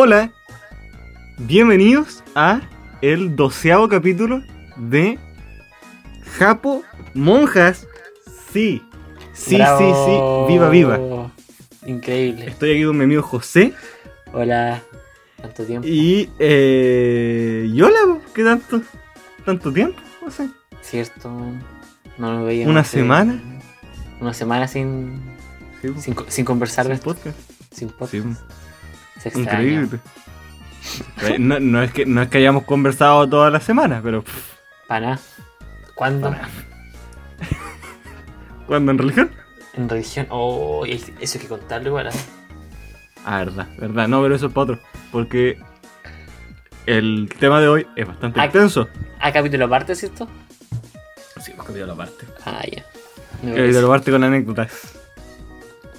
Hola, bienvenidos a el doceavo capítulo de Japo Monjas. Sí, sí, Bravo. sí, sí, viva, viva. Increíble. Estoy aquí con mi amigo José Hola. Tanto tiempo. y... Eh, y hola, ¿qué tanto? ¿Tanto tiempo? José? Cierto. No me veía. ¿Una semana? Una semana sin, Sí, sin, co- sin conversar Sin podcast. Sin podcast. Sí, Se extraña. increíble. Eh, No, no es que, no es que hayamos conversado toda la semana, pero Para. ¿Cuándo? Para. ¿cuándo en religión? En religión. Oh, eso hay que contarlo igual. ¿eh? Ah, verdad, verdad. No, pero eso es para otro. Porque el tema de hoy es bastante Ah. extenso. Ah, capítulo aparte, ¿cierto? Sí, hemos cambiado la parte. Ah, ya. Me Que parece. lo parte con anécdotas.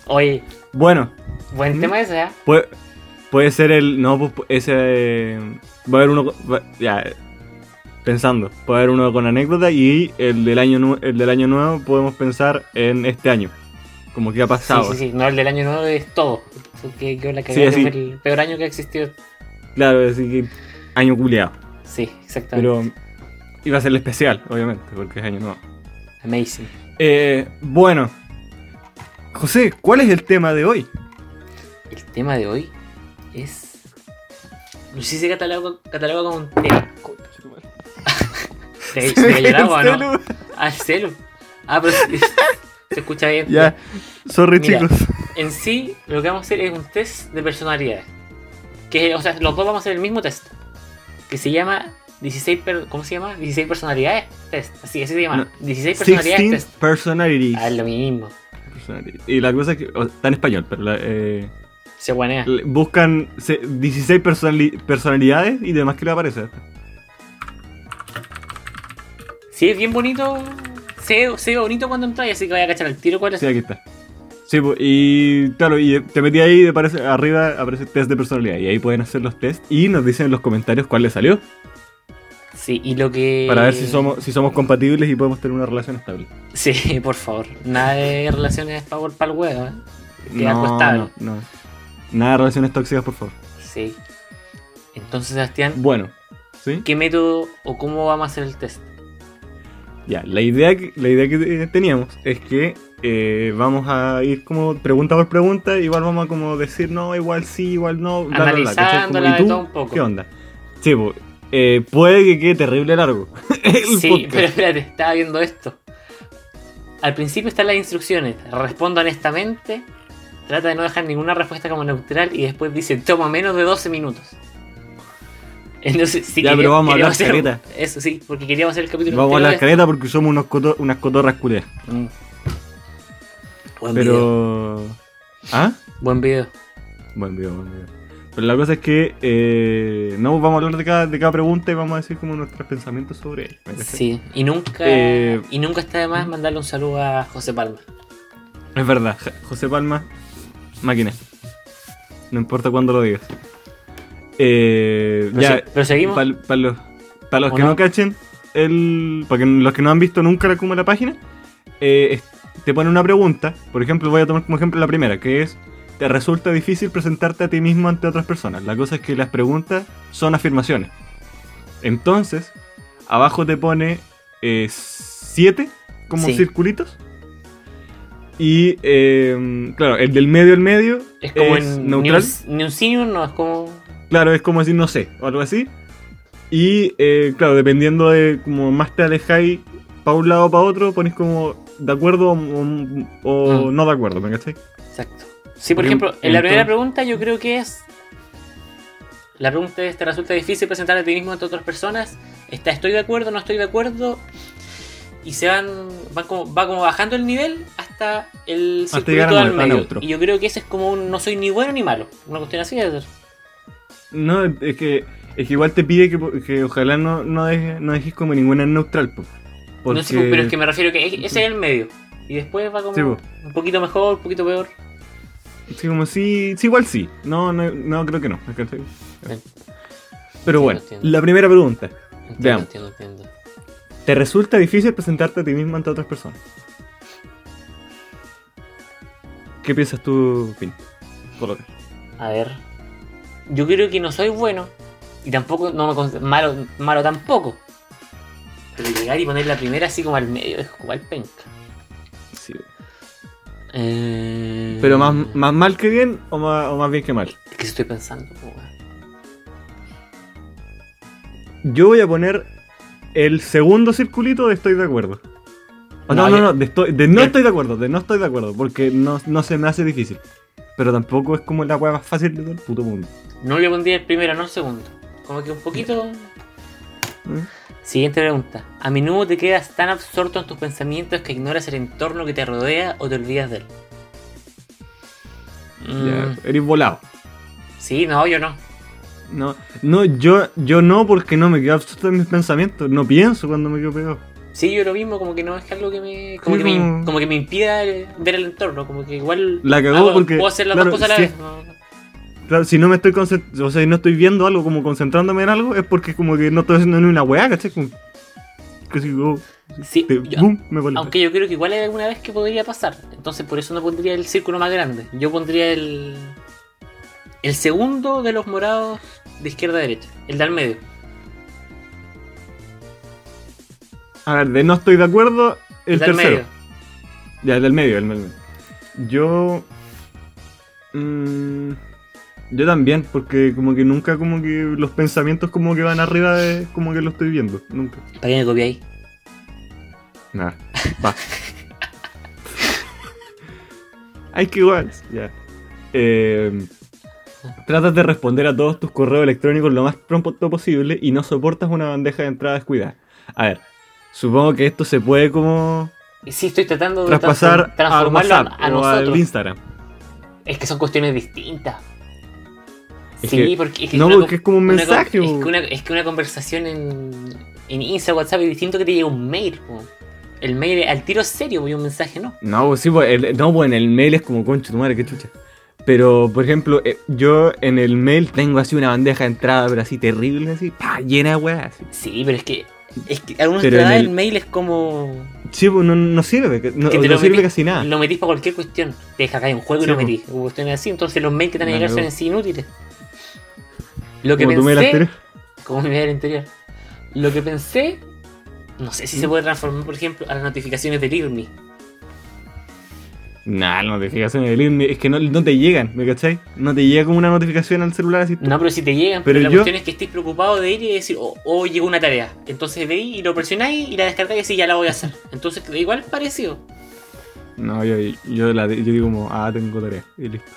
Oye, Bueno, buen tema ese, ¿eh? puede, puede ser el. No, pues ese. eh, va a haber uno. va- ya. Pensando, puede haber uno con anécdota y el del año el del año nuevo podemos pensar en este año. Como que ha pasado. Sí, sí, sí. No, el del año nuevo es todo. Porque que la Sí, así. fue el peor año que existió. Claro, así que año culiado. Sí, exactamente. Pero iba a ser el especial, obviamente, porque es año nuevo. Amazing. Eh, bueno, José, ¿cuál es el tema de hoy? El tema de hoy es. No sé si se cataloga, cataloga como un tema. ¿Se, cayó el agua o no? Celu. Ah, el celu. Ah, pero se, se escucha bien. Ya, sorry Mira. chicos. En sí, lo que vamos a hacer es un test de personalidades. Que, o sea, los dos vamos a hacer el mismo test. Que se llama 16 per- ¿Cómo se llama? 16 personalidades test. Así, así se llama. No. 16 personalidades 16 test. personalities. Ah, es lo mismo. Y la cosa es que o, está en español, pero la, eh, Se guanea. le- buscan se- 16 personali- personalidades y demás que le aparece. Sí, es bien bonito. Se, se ve bonito cuando entras, así que voy a cachar el tiro cuál es. Sí, aquí está. Sí, y claro, y te metí ahí y aparece, arriba aparece test de personalidad. Y ahí pueden hacer los test y nos dicen en los comentarios cuál les salió. Sí, y lo que. Para ver si somos, si somos compatibles y podemos tener una relación estable. Sí, por favor. Nada de relaciones para el huevo, ¿eh? Que algo No, estable. no, no. Nada de relaciones tóxicas, por favor. Sí. Entonces, Sebastián, Bueno, ¿sí? ¿qué método o cómo vamos a hacer el test? Ya, la idea que, la idea que teníamos es que eh, vamos a ir como pregunta por pregunta, igual vamos a como decir no, igual sí, igual no, bla, bla, bla, ¿cachai? Como, Analizándola ¿y de tú? todo un poco. ¿Qué onda? Sí, pues, eh, puede que quede terrible largo. sí, podcast. pero espérate, estaba viendo esto. Al principio están las instrucciones. Responda honestamente. Trata de no dejar ninguna respuesta como neutral y después dice toma menos de 12 minutos. Entonces, sí Ya, quería- pero vamos a hablar hacer- caleta. Eso sí, porque queríamos hacer el capítulo Vamos a la de esto. caleta porque somos unos unas cotorras culias. Mm. Buen video. Pero... ¿Ah? Buen video. Buen video, buen video. Pero la cosa es que eh, no vamos a hablar de cada, de cada pregunta y vamos a decir como nuestros pensamientos sobre él. Sí, y nunca, Eh, y nunca está de más mandarle un saludo a José Palma. Es verdad, José Palma, máquina. No importa cuándo lo digas. Eh, Pero, ya, sí, pero seguimos. para los, pa los ¿O que no? no cachen, el, para los que no han visto nunca la, como la página, eh, te pone una pregunta. Por ejemplo, voy a tomar como ejemplo la primera, que es: ¿Te resulta difícil presentarte a ti mismo ante otras personas? La cosa es que las preguntas son afirmaciones. Entonces, abajo te pone 7 como Sí. circulitos. Y eh, claro, el del medio al medio es como es en neutral. Ni un, ni un sí ni un no, es como. Claro, es como decir no sé, o algo así. Y eh, claro, dependiendo de como más te alejáis para un lado o para otro, pones como de acuerdo o, o Mm. no de acuerdo, ¿me cachai? Exacto. Sí, por ejemplo, en la primera pregunta yo creo que es. La pregunta es: ¿te resulta difícil presentar a ti mismo ante otras personas? Está, estoy de acuerdo, no estoy de acuerdo. Y se van, van como, va como bajando el nivel hasta Hasta circulito llegar a al medio. neutro. Y yo creo que ese es como un no soy ni bueno ni malo. Una cuestión así de No, es que, es que igual te pide que, que ojalá no, no, dejes, no dejes como ninguna neutral, po. No sé, pero es que me refiero que ese es el medio. Y después va como Sí, un poquito mejor, un poquito peor. Sí, como sí, sí, igual sí. No, no, no creo que no. Pero bueno, entiendo. la primera pregunta. Entiendo, Veamos. entiendo, entiendo. ¿Te resulta difícil presentarte a ti mismo ante otras personas? ¿Qué piensas tú, Pin? Coloca. A ver. yo creo que no soy bueno y tampoco no me malo, malo tampoco. Pero llegar y poner la primera así como al medio es jugar penca. Sí. Eh, Pero más, más mal que bien o más, o más bien que mal. Que estoy pensando. po. Yo voy a poner el segundo circulito de estoy de acuerdo. No, No, no, de, estoy- de no estoy de acuerdo, de no estoy de acuerdo, porque no, no se me hace difícil. Pero tampoco es como la weá más fácil de todo el puto mundo. No le pondría el primero, no el segundo. Como que un poquito. ¿eh? Siguiente pregunta. A menudo te quedas tan absorto en tus pensamientos que ignoras el entorno que te rodea o te olvidas de él. Mm, Ya, eres volado. Sí, no, yo no. No, no yo, yo no porque no me quedo absorto en mis pensamientos. No pienso cuando me quedo pegado. Sí, yo lo mismo, como que no es algo que me. Como, Sí, que, me, como- que me impida ver el entorno. Como que igual. La cagó hago- porque, Puedo hacer las claro, dos cosas a la vez. ¿no? Claro, si no me estoy concentrando, o sea, si no estoy viendo algo como concentrándome en algo, es porque como que no estoy haciendo ni una weá, ¿cachai? Como que si oh, Sí, te- yo- boom, me aunque yo creo que igual hay alguna vez que podría pasar. Entonces por eso no pondría el círculo más grande. Yo pondría el. El segundo de los morados de izquierda a derecha. El de al medio. A ver, de no estoy de acuerdo, el al tercero. medio. Ya, el del medio, el del medio. Yo. mm, yo también, porque como que nunca como que los pensamientos como que van arriba de como que lo estoy viendo. Nunca. ¿Para qué me copiáis? Nada. Va. Hay que igual. Ya. Eh, tratas de responder a todos tus correos electrónicos lo más pronto posible y no soportas una bandeja de entrada descuidada. A ver, supongo que esto se puede como Sí, estoy tratando de traspasar transformarlo WhatsApp a, a o al nosotros. Instagram. Es que son cuestiones distintas. Es sí, que- porque es que no, una porque es como un una mensaje, Es que, una, es que una conversación en, en Insta, WhatsApp es distinto que te llegue un mail. po. El mail al tiro es serio y un mensaje no. No, pues sí, pues, el, no, en el mail es como concho tu madre, qué chucha. Pero, por ejemplo, eh, yo en el mail tengo así una bandeja de entrada, pero así terrible, así, pa, llena de weas. Sí, pero es que. Es que a uno Pero te el... el- mail es como. Sí, pues no, no sirve, no, sirve casi nada. Lo metís para cualquier cuestión. Te deja caer un juego Sí, y lo metís. O cuestiones así. Entonces los mails que te van a llegar son en sí inútiles. Lo que como tu pensé. anterior. como mi mail anterior. Lo que pensé. No sé si ¿Mm? se puede transformar, por ejemplo, a las notificaciones del IRMI. Nah, las notificaciones del IRMI, es que no, no te llegan, ¿me cachai? No te llega como una notificación al celular así. No, pero si te llegan, Pero pero la yo- cuestión es que estés preocupado de ir y decir, oh, oh, llegó una tarea. Entonces veis y lo presionáis y la descargáis y así ya la voy a hacer. Entonces, igual es parecido. No, yo, yo, la, yo digo como, ah, tengo tarea, y listo.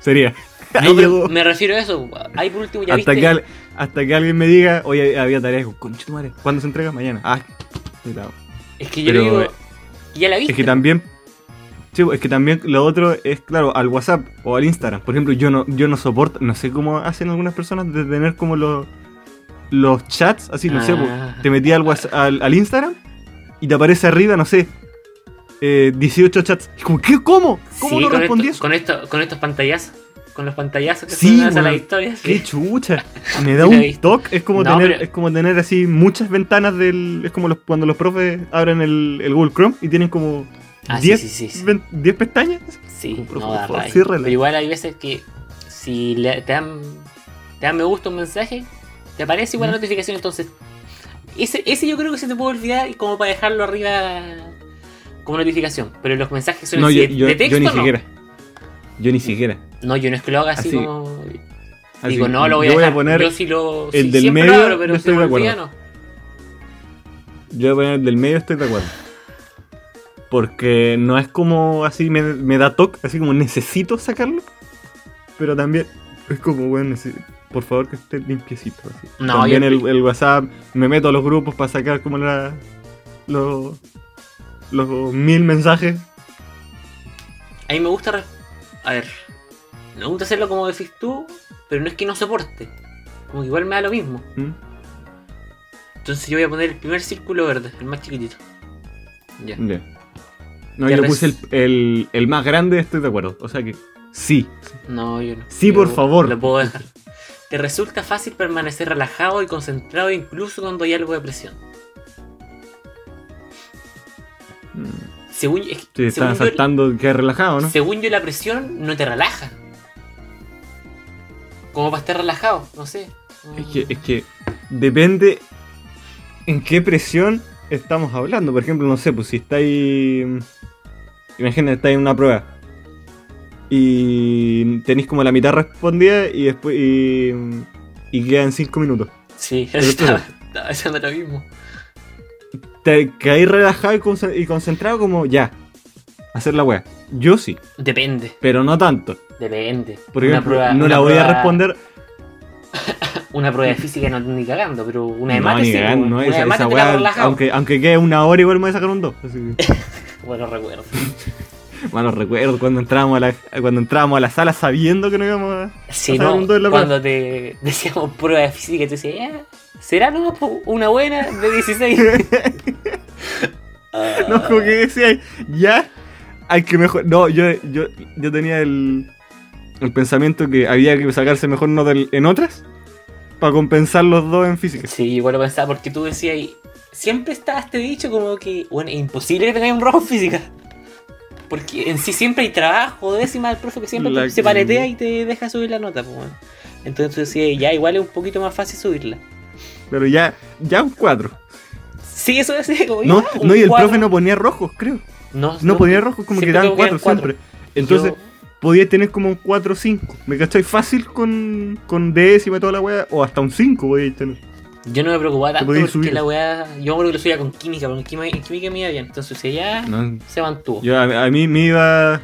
Sería. No, pero me refiero a eso. Ahí por último ya Hasta viste. que, al- hasta que alguien me diga, oye, había tarea, digo, concha tu madre, ¿cuándo se entrega? Mañana. Ah, cuidado. Es que yo pero- digo. ya la viste. Es que también. Sí, es que también lo otro es, claro, al WhatsApp o al Instagram. Por ejemplo, yo no, yo no soporto, no sé cómo hacen algunas personas de tener como los, los chats, así, no sé, Ah. po, te metí al, WhatsApp- al, al Instagram y te aparece arriba, no sé, eh, 18 chats. Y como, ¿qué? ¿Cómo? ¿Cómo Sí, no con, respondí esto- eso? con, esto, con estos pantallazos. Con los pantallazos que Sí, suenan a las historias. ¡Qué chucha! Me da un toque, es como, No, tener, pero- es como tener así muchas ventanas del... Es como los, cuando los profes abren el, el Google Chrome y tienen como Ah, sí, 10 sí, sí, sí. ven- 10 pestañas. Sí, Por no da rabia. ciérrala. Pero igual hay veces que si le, te, dan, te dan me gusta un mensaje, te aparece igual la ¿Mm? notificación, entonces ese, ese yo creo que se te puede olvidar y como para dejarlo arriba como notificación. Pero los mensajes son No, yo, de, yo- de texto yo ni no. siquiera. Yo ni siquiera. No, yo no es que lo haga así, Así- como. Así, digo, no, lo voy a poner yo sí lo. el sí, del medio, lo abro, pero si estoy de acuerdo. no. Yo voy a poner el del medio, estoy de acuerdo. Porque no es como así, me, me da toque, así como necesito sacarlo. Pero también es como, bueno, por favor que esté limpiecito. Así. No, también yo- el, el WhatsApp, me meto a los grupos para sacar como la, los, los mil mensajes. A mí me gusta. re- A ver. Me gusta hacerlo como decís tú, pero no es que no soporte. Como que igual me da lo mismo. ¿Mm? Entonces yo voy a poner el primer círculo verde, el más chiquitito. Ya. Ya. No, Te yo puse el, el, el más grande, estoy de acuerdo. O sea que sí. No, yo no. Sí, Yo por favor. Lo puedo dejar. Te resulta fácil permanecer relajado y concentrado incluso cuando hay algo de presión. Mm. Según, es Sí, están yo, saltando, que relajado, ¿no? según yo, la presión no te relaja. Como para estar relajado, no sé. Es que, es que depende en qué presión estamos hablando. Por ejemplo, no sé, pues si estáis. Imagínate, estáis en una prueba. Y tenéis como la mitad respondida y después. Y, y quedan 5 minutos. Sí, estaba, estaba pensando lo mismo. Te quedáis relajado y, conce- y concentrado como ya. Hacer la wea. Yo sí, Depende, pero no tanto. depende. Por Una ejemplo, prueba- no la voy a responder. Una prueba de física no ni cagando, pero una de no, mate ni sí, cagando, pues, no, una esa, de mate esa te wea, aunque, aunque quede una hora, igual me voy a sacar un 2. Bueno, recuerdo. Bueno, recuerdo cuando entrábamos a la, cuando entrábamos a la sala sabiendo que no íbamos a, sacar no, un 2 en la prueba. cuando te decíamos prueba de física, te decía, ya, ¿será no po, una buena de 16? Ah, No, como que decía, ya, hay que mejor. No, yo, yo, yo tenía el, el pensamiento que había que sacarse mejor nota en- otras para compensar los dos en física. Sí, lo pensaba porque tú decías, y siempre está este dicho como que, bueno, es imposible que tengáis un rojo en física. Porque en sí siempre hay trabajo, décima del profe que siempre La se que- paletea y te deja subir la nota. Pues, bueno. Entonces tú decías, ya, igual es un poquito más fácil subirla. Pero ya, ya un 4. Sí, eso decía como No, ya, no, y el cuatro. profe no ponía rojos, creo. No, No ponía rojos, como que daban creo que 4 eran siempre. Entonces, Yo- podía tener como un 4 o 5. ¿Me cachai? Fácil con, con décima y toda la weá. O hasta un 5 podíais tener. Yo no me preocupaba tanto porque subir. la weá. Yo me acuerdo que lo subía con química, porque en química, en química me iba bien. Entonces si ya No, se mantuvo. Yo, a, a mí me iba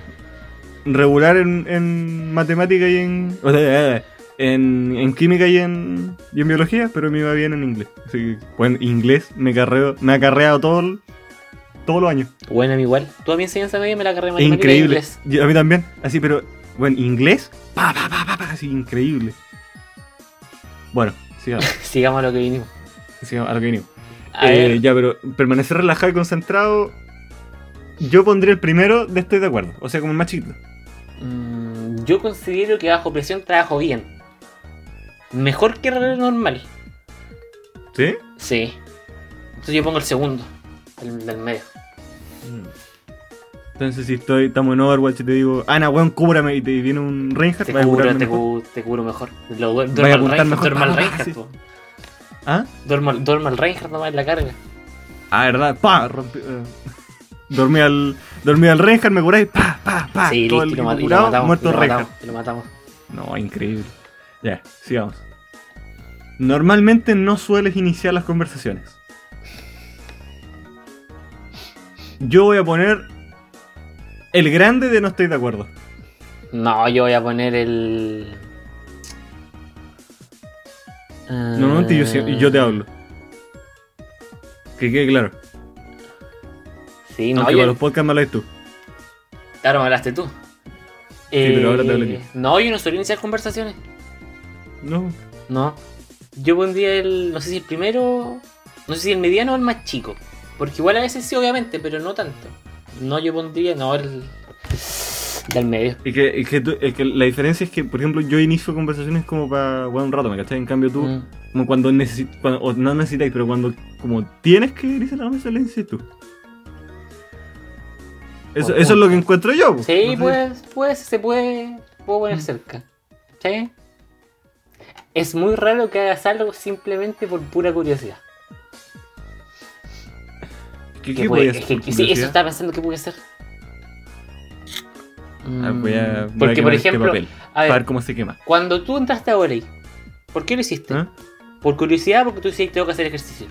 regular en, en matemática y en. O sea, en, en química y en, y en biología, pero me iba bien en inglés. Así que, bueno, inglés me, carreo, me ha carreado todo el- todos los años. Bueno, a mí igual. Toda mi enseñanza media me la carré matemática y increíble. inglés. Yo- a mí también. Así, pero, bueno, inglés, pa, pa, pa, pa, pa, así, increíble. Bueno, sigamos, Sigamos a lo que vinimos. sigamos a lo que vinimos. A Eh, ya, pero permanecer relajado y concentrado. Yo pondría el primero de estoy de acuerdo. O sea, como el más chiquito. mm, yo considero que bajo presión trabajo bien. Mejor que el normal. ¿Sí? Sí. Entonces yo pongo el segundo. El del medio. Entonces, si estoy, estamos en Overwatch y te digo, Ana, weón, cúbrame y te viene un Reinhardt, Te cubro, te, mejor. cu- te cubro mejor. Lo, a apuntar mejor. duermo al pa, Reinhardt, po. ¿Ah? Duermo, al- duermo al Reinhardt nomás en la carga. Ah, ¿verdad? Pa, rompí, eh. Dormí al, dormí al Reinhardt, me curáis, pa, pa, pa. sí, todo listo, y el lo, y lo curado, matamos. muerto y lo matamos, y lo matamos. No, increíble. Ya, sigamos. Normalmente no sueles iniciar las conversaciones. Yo voy a poner el grande de no estoy de acuerdo. No, yo voy a poner el. Normalmente yo, yo te hablo. Que quede claro. Sí, no, Aunque yo. para los podcasts me hablas tú. Claro, me hablaste tú. pero ahora te hablo Eh, yo. No, yo no suelo iniciar conversaciones. No. No. Yo pondría el. No sé si el primero. No sé si el mediano o el más chico. Porque igual a veces sí, obviamente, pero no tanto. No, yo pondría. No, el. Del medio. Es que, es que, tú- es que la diferencia es que, por ejemplo, yo inicio conversaciones como para jugar un rato, ¿me cachai? En cambio tú, Mm. como cuando necesitas, o no necesitáis, pero cuando como tienes que iniciar la mesa, le dices tú. Eso, es lo que encuentro yo. Sí, No sé. pues, pues se puede, puedo poner cerca. ¿Sí? Es muy raro que hagas algo simplemente por pura curiosidad. ¿Qué, qué puede- hacer es que- por sí, eso estaba pensando que puede ser. Ah, voy a, voy Mm, Porque, por este ejemplo, a para ver, cómo se quema. cuando tú entraste a Voley, ¿por qué lo hiciste? ¿Ah? ¿Por curiosidad porque tú decías tengo que hacer ejercicio?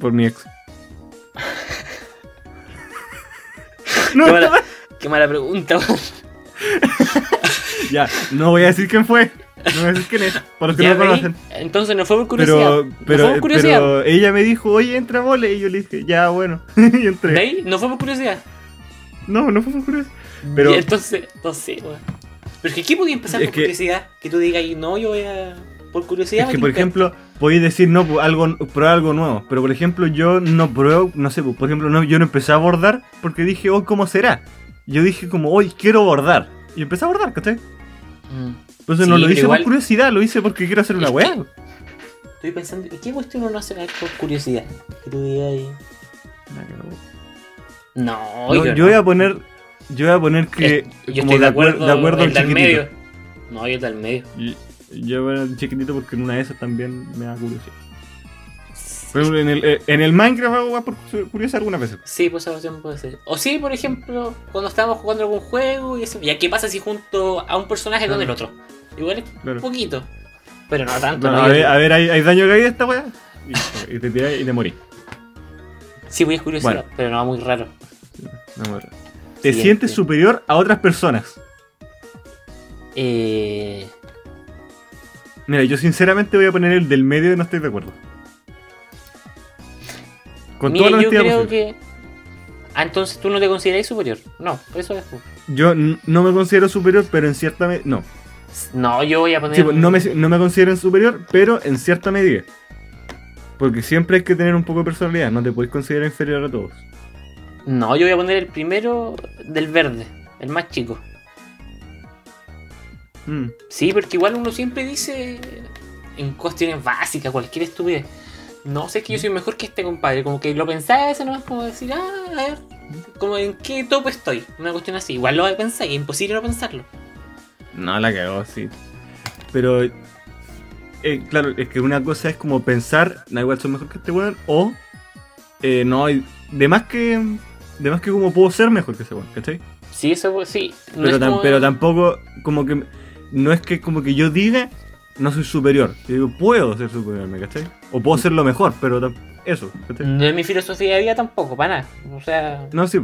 Por mi ex. no, Qué mala, qué mala pregunta, ya, no voy a decir quién fue. No voy a decir quién es, para los que no lo conocen. Entonces no fue por curiosidad. Pero, no pero, fue por curiosidad. pero ella me dijo, oye, entra a vole. Y yo le dije, ya, bueno. y entré. ¿Veis? No fue por curiosidad. No, no fue por curiosidad. Pero- Y entonces, no sé, weón. Pero es que ¿qué podía empezar Es por que- curiosidad? Que tú digas, no, yo voy a. Por curiosidad. Es que, me por ejemplo, podéis decir, no, pues, algo, probar algo nuevo. Pero, por ejemplo, yo no pruebo, no sé, pues, por ejemplo, no, yo no empecé a bordar porque dije, oh, ¿cómo será? Yo dije, como, hoy quiero bordar. Y empecé a bordar, ¿cachai? Mm. Entonces Sí, no lo hice igual- por curiosidad, lo hice porque quiero hacer una weá. Estoy pensando, ¿y qué cuestión uno hace por curiosidad? Que tú digas ahí. No, No, yo, yo voy a poner, yo voy a poner que, yo como estoy de acuerdo, de acuerdo el al chiquitito. medio. No, yo del medio. Y- Yo bueno, chiquitito porque en una de esas también me da curiosidad. Por ejemplo, en el, eh, en el Minecraft hago por curiosidad algunas veces. Sí, pues esa opción puede ser. O sí, por ejemplo, cuando estábamos jugando algún juego y eso. ¿Ya qué pasa si junto a un personaje con Claro. el otro? Igual es Claro. un poquito. Pero no tanto. No, a, ver, a ver, ¿hay, hay daño caído esta wea? Y, y te tiras y te morís. Sí, voy a curiosidad, Bueno. pero no, muy raro. No, bueno. Te Siguiente. sientes superior a otras personas. Eh, Mira, yo sinceramente voy a poner el del medio y no estoy de acuerdo. Con mira, toda yo creo posible. que. Ah, entonces tú no te consideráis superior. No, eso es. Yo no me considero superior, pero en cierta medida. No. No, yo voy a poner. Sí, pues, no, me, no me considero superior, pero en cierta medida. Porque siempre hay que tener un poco de personalidad, no te puedes considerar inferior a todos. No, yo voy a poner el primero del verde, el más chico. Mm. Sí, porque igual uno siempre dice en cuestiones básicas, cualquier estupidez. No sé que yo soy mejor que este compadre. Como que lo pensaba eso nomás como decir, ah, a ver, como en qué topo estoy. Una cuestión así. Igual lo pensáis, es imposible no pensarlo. No, la cagó, sí. Pero, eh, claro, es que una cosa es como pensar, da igual, soy mejor que este weón, o, eh, no, hay- de más que, de más que como puedo ser mejor que ese weón, ¿cachai? Sí, eso pues, sí. No pero, es como- pero tampoco, como que, no es que como que yo diga, no soy superior. Yo digo, puedo ser superior, ¿me cachai? O puedo ser lo mejor, pero eso, ¿cachai? No es mi filosofía de vida tampoco, para nada. O sea, No, sí,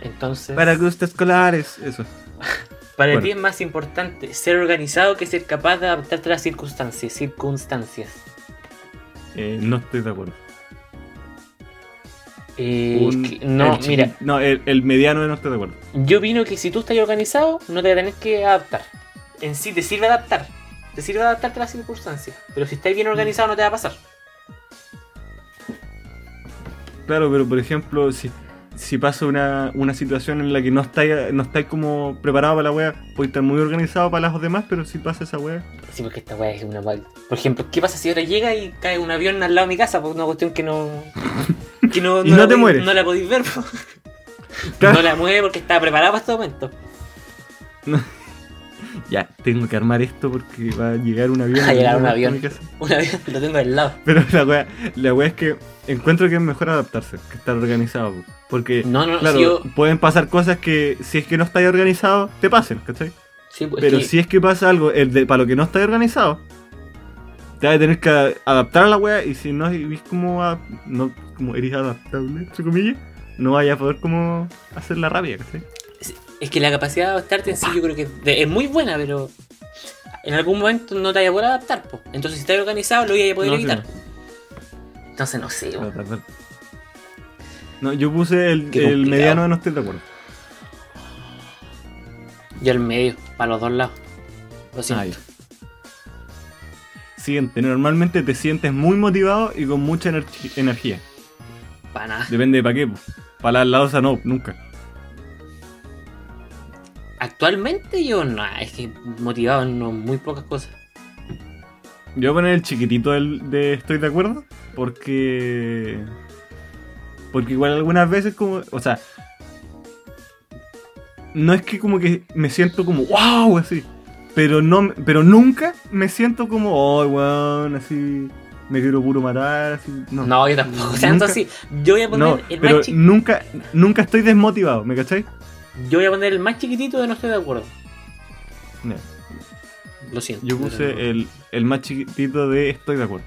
entonces. para gustos escolares, eso. Para Bueno. ti es más importante ser organizado que ser capaz de adaptarte a las circunstancias. Circunstancias. Eh, no estoy de acuerdo. Eh, Un- es que- no, el mira, No, el, el mediano no estoy de acuerdo. yo opino que si tú estás organizado, no te tener que adaptar. En sí te sirve adaptar. Te sirve adaptarte a las circunstancias. Pero si estás bien organizado, no te va a pasar. Claro, pero por ejemplo, si, si pasa una, una situación en la que no estáis no estáis como preparado para la wea, podéis estar muy organizado para las demás, pero si pasa esa wea. Sí, porque esta weá es una mal. Por ejemplo, ¿qué pasa si ahora llega y cae un avión al lado de mi casa? Por una cuestión que no. Que no, Y no la te mueres. No la podéis ver. Claro. No la mueve porque estaba preparada para este momento. Ya, tengo que armar esto porque va a llegar un avión. Va a llegar un avión. Un avión lo tengo al lado. Pero la wea, la wea es que encuentro que es mejor adaptarse que estar organizado. po. Porque, No, no, claro, si yo. pueden pasar cosas que si es que no estáis organizado, te pasen, ¿cachai? Sí, pues, Pero que- si es que pasa algo el de, para lo que no estáis organizado, te vas a tener que adaptar a la wea y si no eres como, a- no, como eres adaptable, entre comillas, no vayas a poder como hacer la rabia, ¿cachai? Es que la capacidad de adaptarte en sí yo creo que es muy buena, pero en algún momento no te vayas a poder adaptar. po. Entonces si estás organizado lo voy a poder No, sí, evitar. Entonces no sé. No. No, yo puse el, el mediano de no estoy de acuerdo. Yo al medio, para los dos lados. Lo siento. Siguiente, normalmente te sientes muy motivado y con mucha energía. Para nada. Depende de para qué. Para la losa no, nunca. Actualmente yo no, es que motivado en no- muy pocas cosas. Yo voy a poner el chiquitito del, de estoy de acuerdo. Porque. Porque igual algunas veces como. O sea. No es que como que me siento como wow así. Pero no pero nunca me siento como, oh weón, así. Me quiero puro matar, así. No. No, yo tampoco. Nunca- así. Yo voy a poner No, el pero más nunca, nunca estoy desmotivado, ¿me cachai? Yo voy a poner el más chiquitito de no estoy de acuerdo. No, Lo siento. Yo puse no. el, el más chiquitito de estoy de acuerdo.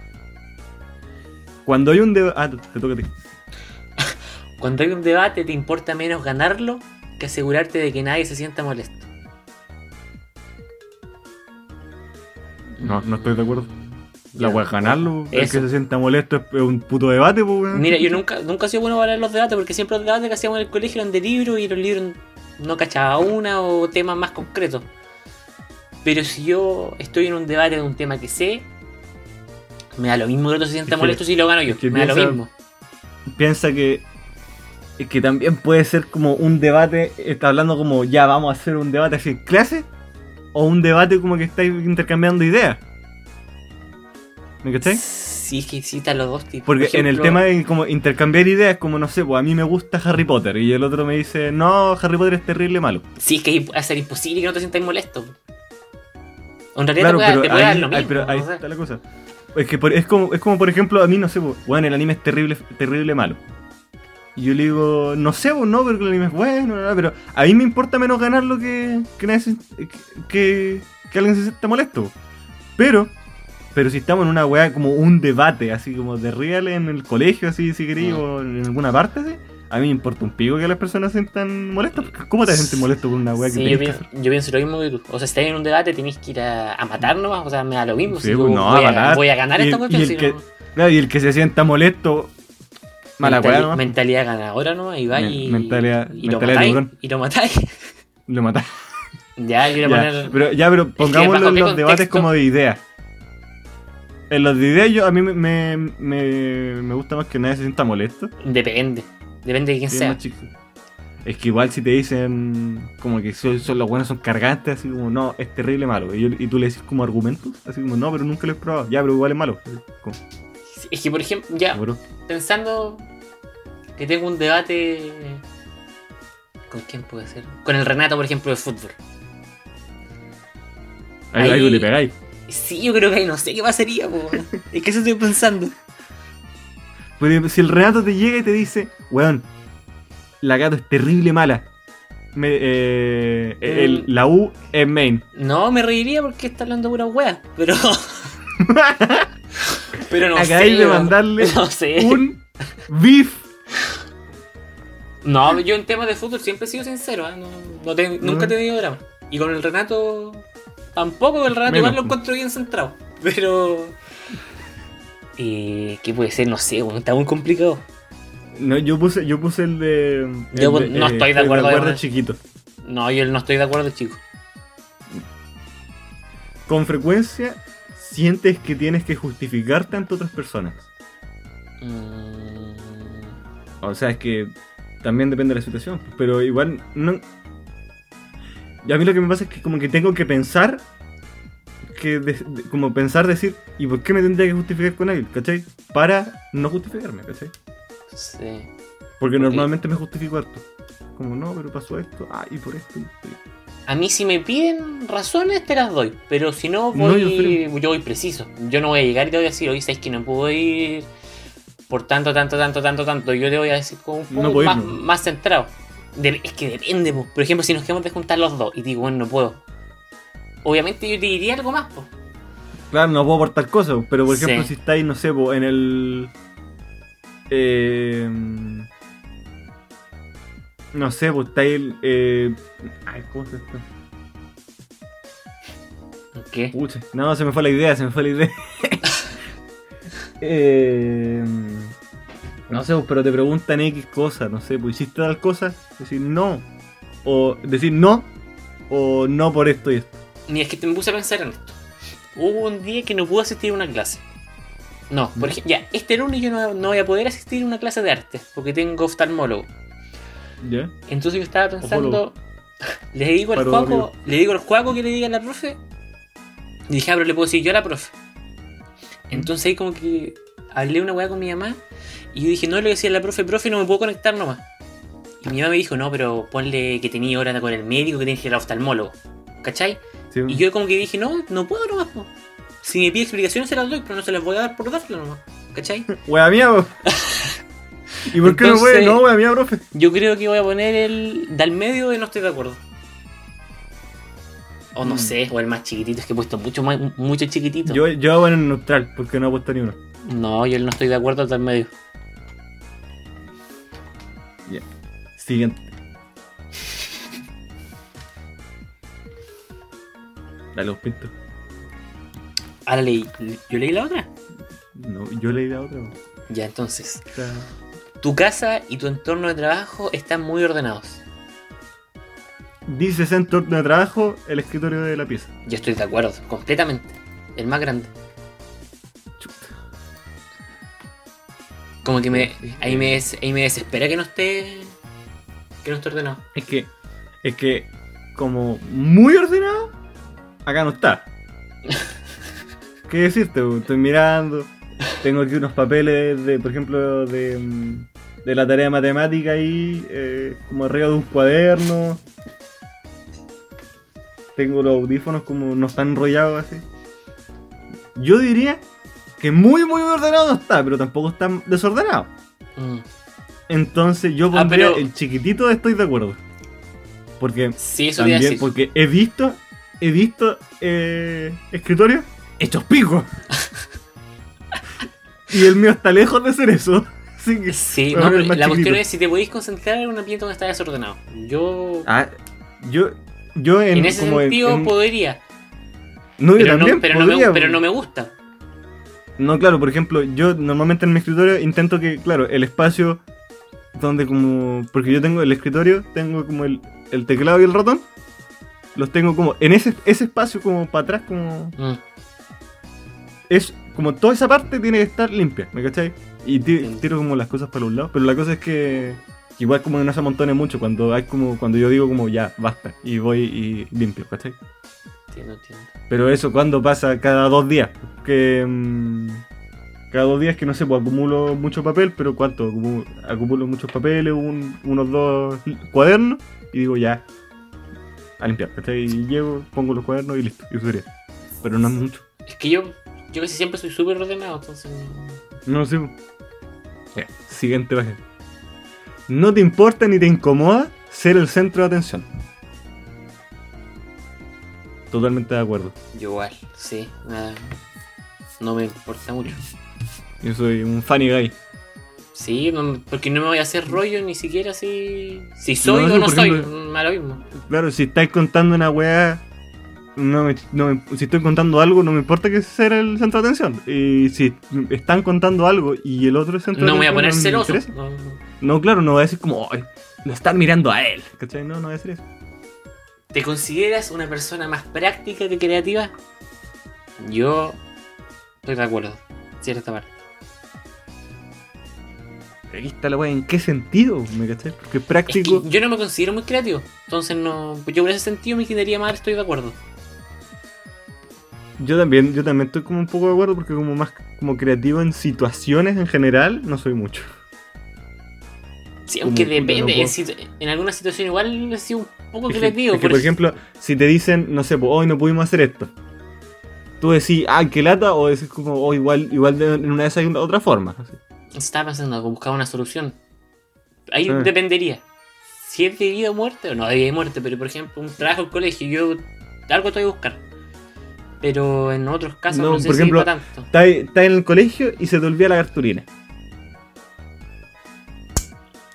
Cuando hay un debate. Ah, te, toca a ti. Cuando hay un debate te importa menos ganarlo que asegurarte de que nadie se sienta molesto. No, no estoy de acuerdo. La voy a ganarlo. El que se sienta molesto es un puto debate, pues. Mira, yo nunca, nunca he sido bueno para los debates porque siempre los debates que hacíamos en el colegio eran de libros y los libros no cachaba una o temas más concretos. Pero si yo estoy en un debate de un tema que sé, me da lo mismo que el otro se sienta Es que- molesto si lo gano yo. Me da lo mismo. Piensa que. es que también puede ser como un debate. Está hablando como ya vamos a hacer un debate así en clase. O un debate como que estáis intercambiando ideas. ¿Me cachai? Sí, es que existen los dos tipos. Porque Por en el tema de como intercambiar ideas, como no sé, pues a mí me gusta Harry Potter y el otro me dice, no, Harry Potter es terrible malo. Sí, es que ser imposible que no te sientas molesto. En realidad Claro, te puede, pero te puede dar ahí, lo pero está la cosa. Es que por- es como, es como por ejemplo, a mí no sé, bueno, el anime es terrible, terrible malo. Y yo le digo, no sé, pues no, pero el anime es bueno, pero a mí me importa menos ganarlo que, que, que, que alguien se sienta molesto. Pero, pero si estamos en una weá como un debate, así como de real en el colegio, así si queréis, Mm. o en alguna parte, así, a mí me importa un pico que las personas se sientan molestas. ¿Cómo te sientes molesto con una weá que Sí, yo, que pienso, hacer? yo pienso lo mismo que tú. O sea, si estás en un debate, tenés que ir a, a matar nomás. O sea, me da lo mismo. Sí, si pues, yo no, voy, a matar. voy a ganar Y esta el- cuestión. y el si que- no- Claro, y el que se sienta molesto, mala mentali- weá, ¿no? Mentalidad ganadora nomás. Y va y, mentalidad- y lo mentalidad de matáis. Y lo matáis. Lo matas. ya, yo voy a poner. pero, ya, pero pongámoslo ¿bajo en qué los debates contexto? como de ideas. En los de ideas yo, a mí me, me, me, me gusta más que nadie se sienta molesto. Depende. Depende de quién Sí, sea. Es que igual si te dicen como que son, son- los buenos son cargantes, así como, no, es terrible malo. Y, yo- y tú le decís como argumentos, así como, no, pero nunca lo he probado. Ya, pero igual es malo. Como, Es que, por ejemplo, ya, pensando que tengo un debate. ¿Con quién puede ser? Con el Renato, por ejemplo, de fútbol. Ahí, Ahí- ahí le pegáis. Sí, yo creo que ahí no sé qué pasaría, po. Es que eso estoy pensando. Pero si el Renato te llega y te dice, weón, la gato es terrible mala. Me- eh, el- la U es main. No, me reiría porque está hablando pura wea, pero. pero no Acabáis sé. de mandarle No sé. un beef. No, yo en temas de fútbol siempre he sido sincero, ¿eh? No- no te- nunca he Mm. tenido drama. Y con el Renato. Tampoco, el Menos. igual lo encuentro bien centrado. Pero. Eh, ¿Qué puede ser? No sé, weón, está muy complicado. No, yo puse, yo puse el de. el Yo de, no estoy de acuerdo, además. chiquito. No, yo no estoy de acuerdo, chico. Con frecuencia sientes que tienes que justificarte ante otras personas. Mm, O sea, es que también depende de la situación. Pero igual no. Y a mí lo que me pasa es que como que tengo que pensar. Que de- de- como pensar, decir, ¿y por qué me tendría que justificar con él? ¿Cachai? Para no justificarme, ¿cachai? sí. Porque normalmente me justifico harto. Como, no, pero pasó esto, ah, y por esto. y por esto". A mí si me piden razones te las doy, pero si no No, voy, yo voy preciso. Yo no voy a llegar y te voy a decir, oye, sabes que no puedo ir por tanto, tanto, tanto, tanto, tanto. Yo te voy a decir como un poco más centrado. De- es que depende, po. por ejemplo, si nos queremos de juntar los dos y digo, bueno, no puedo. Obviamente yo te diría algo más, pues. Claro, no puedo aportar cosas, pero por Sí. ejemplo, si estáis, no sé, po, en el. Eh, no sé, pues estáis. Eh, ay, ¿cómo se esto? ¿Qué? Pucha, no, se me fue la idea, se me fue la idea. Eh, no sé, pues, pero te preguntan X cosas, no sé, pues hiciste tal cosa, decir no. O decir no, o no por esto y esto. Ni es que te me puse a pensar en esto. Hubo un día que no pude asistir a una clase. No, por ¿Mm? ejemplo, ya, este lunes yo no, no voy a poder asistir a una clase de arte porque tengo oftalmólogo. ¿Ya? Entonces yo estaba pensando, le digo al Juaco, le digo al Juaco que le diga a la profe. Y dije, ah, pero le puedo decir yo a la profe. Entonces ahí como que hablé una weá con mi mamá y yo dije, no le decía a la profe, profe, no me puedo conectar nomás. Y mi mamá me dijo, no, pero ponle que tenía hora con el médico, que tenía que ir al oftalmólogo. ¿Cachai? Sí, Y yo como que dije, no, no puedo nomás. po. Si me pide explicaciones se las doy, pero no se las voy a dar por darlo nomás. ¿Cachai? Wea mía. ¿Y por qué no Entonces- puede? No, wea mía, profe. Yo creo que voy a poner el del medio de no estoy de acuerdo. O no Mm. sé, o el más chiquitito, es que he puesto mucho más, mucho chiquitito. Yo, yo hago en el neutral, porque no he puesto ni uno. No, yo no estoy de acuerdo del medio. Siguiente. Dale, los pintos. Ahora leí, yo leí la otra. No, yo leí la otra. Ya, entonces, Está- tu casa y tu entorno de trabajo están muy ordenados. Dice centro de trabajo, el escritorio de la pieza. Yo estoy de acuerdo, completamente. El más grande. Chuta. Como que me, ahí, me des- ahí me desespera que no esté. Que no esté ordenado. Es que, es que, como muy ordenado, acá no está. ¿Qué decirte? Estoy mirando. Tengo aquí unos papeles de, por ejemplo, de, mm, de la tarea de matemática ahí, eh, como arriba de un cuaderno. tengo los audífonos como no están enrollados así. Yo diría que muy, muy ordenado no está, pero tampoco está desordenado. Mm. Entonces yo Ah, pondría pero- el chiquitito estoy de acuerdo. Porque Sí, eso también, decir. porque he visto, he visto eh, escritorios hechos picos. y el mío está lejos de ser eso. Así que Sí, no, pero la cuestión es si te podéis concentrar en un ambiente donde está desordenado. Yo, Ah, yo, yo en, en ese como sentido, en- podría. no, yo Pero, también no, pero, no me, podría, pero no me gusta. No, claro, por ejemplo, yo normalmente en mi escritorio intento que, claro, el espacio donde como... Porque yo tengo el escritorio, tengo como el, el teclado y el ratón. Los tengo como en ese, ese espacio como para atrás, como... Mm. Es como toda esa parte tiene que estar limpia, ¿me cachai? Y Entiendo. tiro como las cosas para los lados. Pero la cosa es que igual como que no se amontone mucho cuando hay como cuando yo digo como ya, basta. Y voy y limpio, ¿cachai? Entiendo, entiendo. Pero eso cuando pasa cada dos días. Que mm, cada dos días que no sé, pues acumulo mucho papel, pero ¿cuánto? Acumulo, acumulo muchos papeles, un- unos dos cuadernos y digo ya, a limpiar. Y llego, pongo los cuadernos y listo, y eso sería. Pero no es mucho. Es que yo, yo casi siempre soy súper ordenado, entonces. no- sé. Siguiente página. No te importa ni te incomoda ser el centro de atención. Totalmente de acuerdo. Yo igual, sí. nada, no me importa mucho. Yo soy un funny guy. Sí, no- porque no me voy a hacer rollo ni siquiera si, si soy No, o no soy. ejemplo- Me da lo mismo. Claro, si estáis contando una weá, no me- no me- si estoy contando algo, no me importa que sea el centro de atención. Y si están contando algo y el otro es centro No de me voy a atención, poner celoso. No, no. No, claro, no voy a decir como, "Ay, lo están mirando a él. ¿Cachai? No, no voy a decir eso. ¿Te consideras una persona más práctica que creativa? Yo estoy de acuerdo. Cierta parte. Aquí está la weá, ¿en qué sentido? ¿Me cachai? Porque Es práctico. que yo no me considero muy creativo. Entonces no. pues Yo por ese sentido me inclinaría más, estoy de acuerdo. Yo también, yo también estoy como un poco de acuerdo porque como más como creativo en situaciones en general, no soy mucho. Sí, aunque depende. no en, puedo. en alguna situación igual he sido un poco Es que- creativo. es que, por ejemplo, si te dicen, no sé, pues, hoy no pudimos hacer esto. Tú decís, ah, qué lata, o decís como, oh, igual, igual de- en una de esas hay una- otra forma. así. Estaba pensando, buscar una solución. Ahí Ah. dependería. Si es de vida o muerte, o no de vida y muerte, pero por ejemplo, un trabajo en colegio, yo algo estoy a buscar. Pero en otros casos No, no, sé por si ejemplo, tanto. Estás estás en el colegio y se te olvida la cartulina.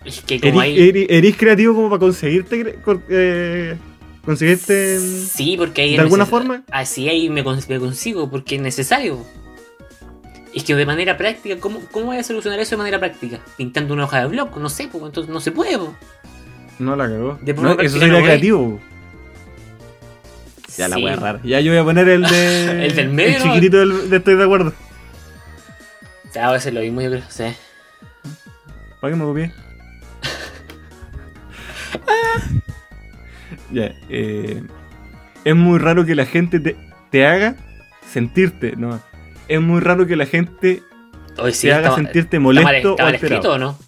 Es que como ¿Eres, hay. eres- eres creativo como para conseguirte, eh, conseguirte Sí, porque ahí de alguna forma? Así ahí me, cons- me consigo, porque es necesario. Es que de manera práctica, ¿cómo, ¿cómo voy a solucionar eso de manera práctica? Pintando una hoja de blog, no sé, pues entonces no se puede. po. No la cagó. No, eso sería no voy. creativo. Ya la Sí. wea rara. Ya yo voy a poner el de. El del medio, El chiquitito del, de estoy de acuerdo. O sea, voy a hacer lo mismo, yo creo. Sí. ¿Para qué me copié? ya, eh, es muy raro que la gente te, te haga sentirte, ¿no? Es muy raro que la gente Hoy sí, te haga está, sentirte está mal, molesto está o escrito o no?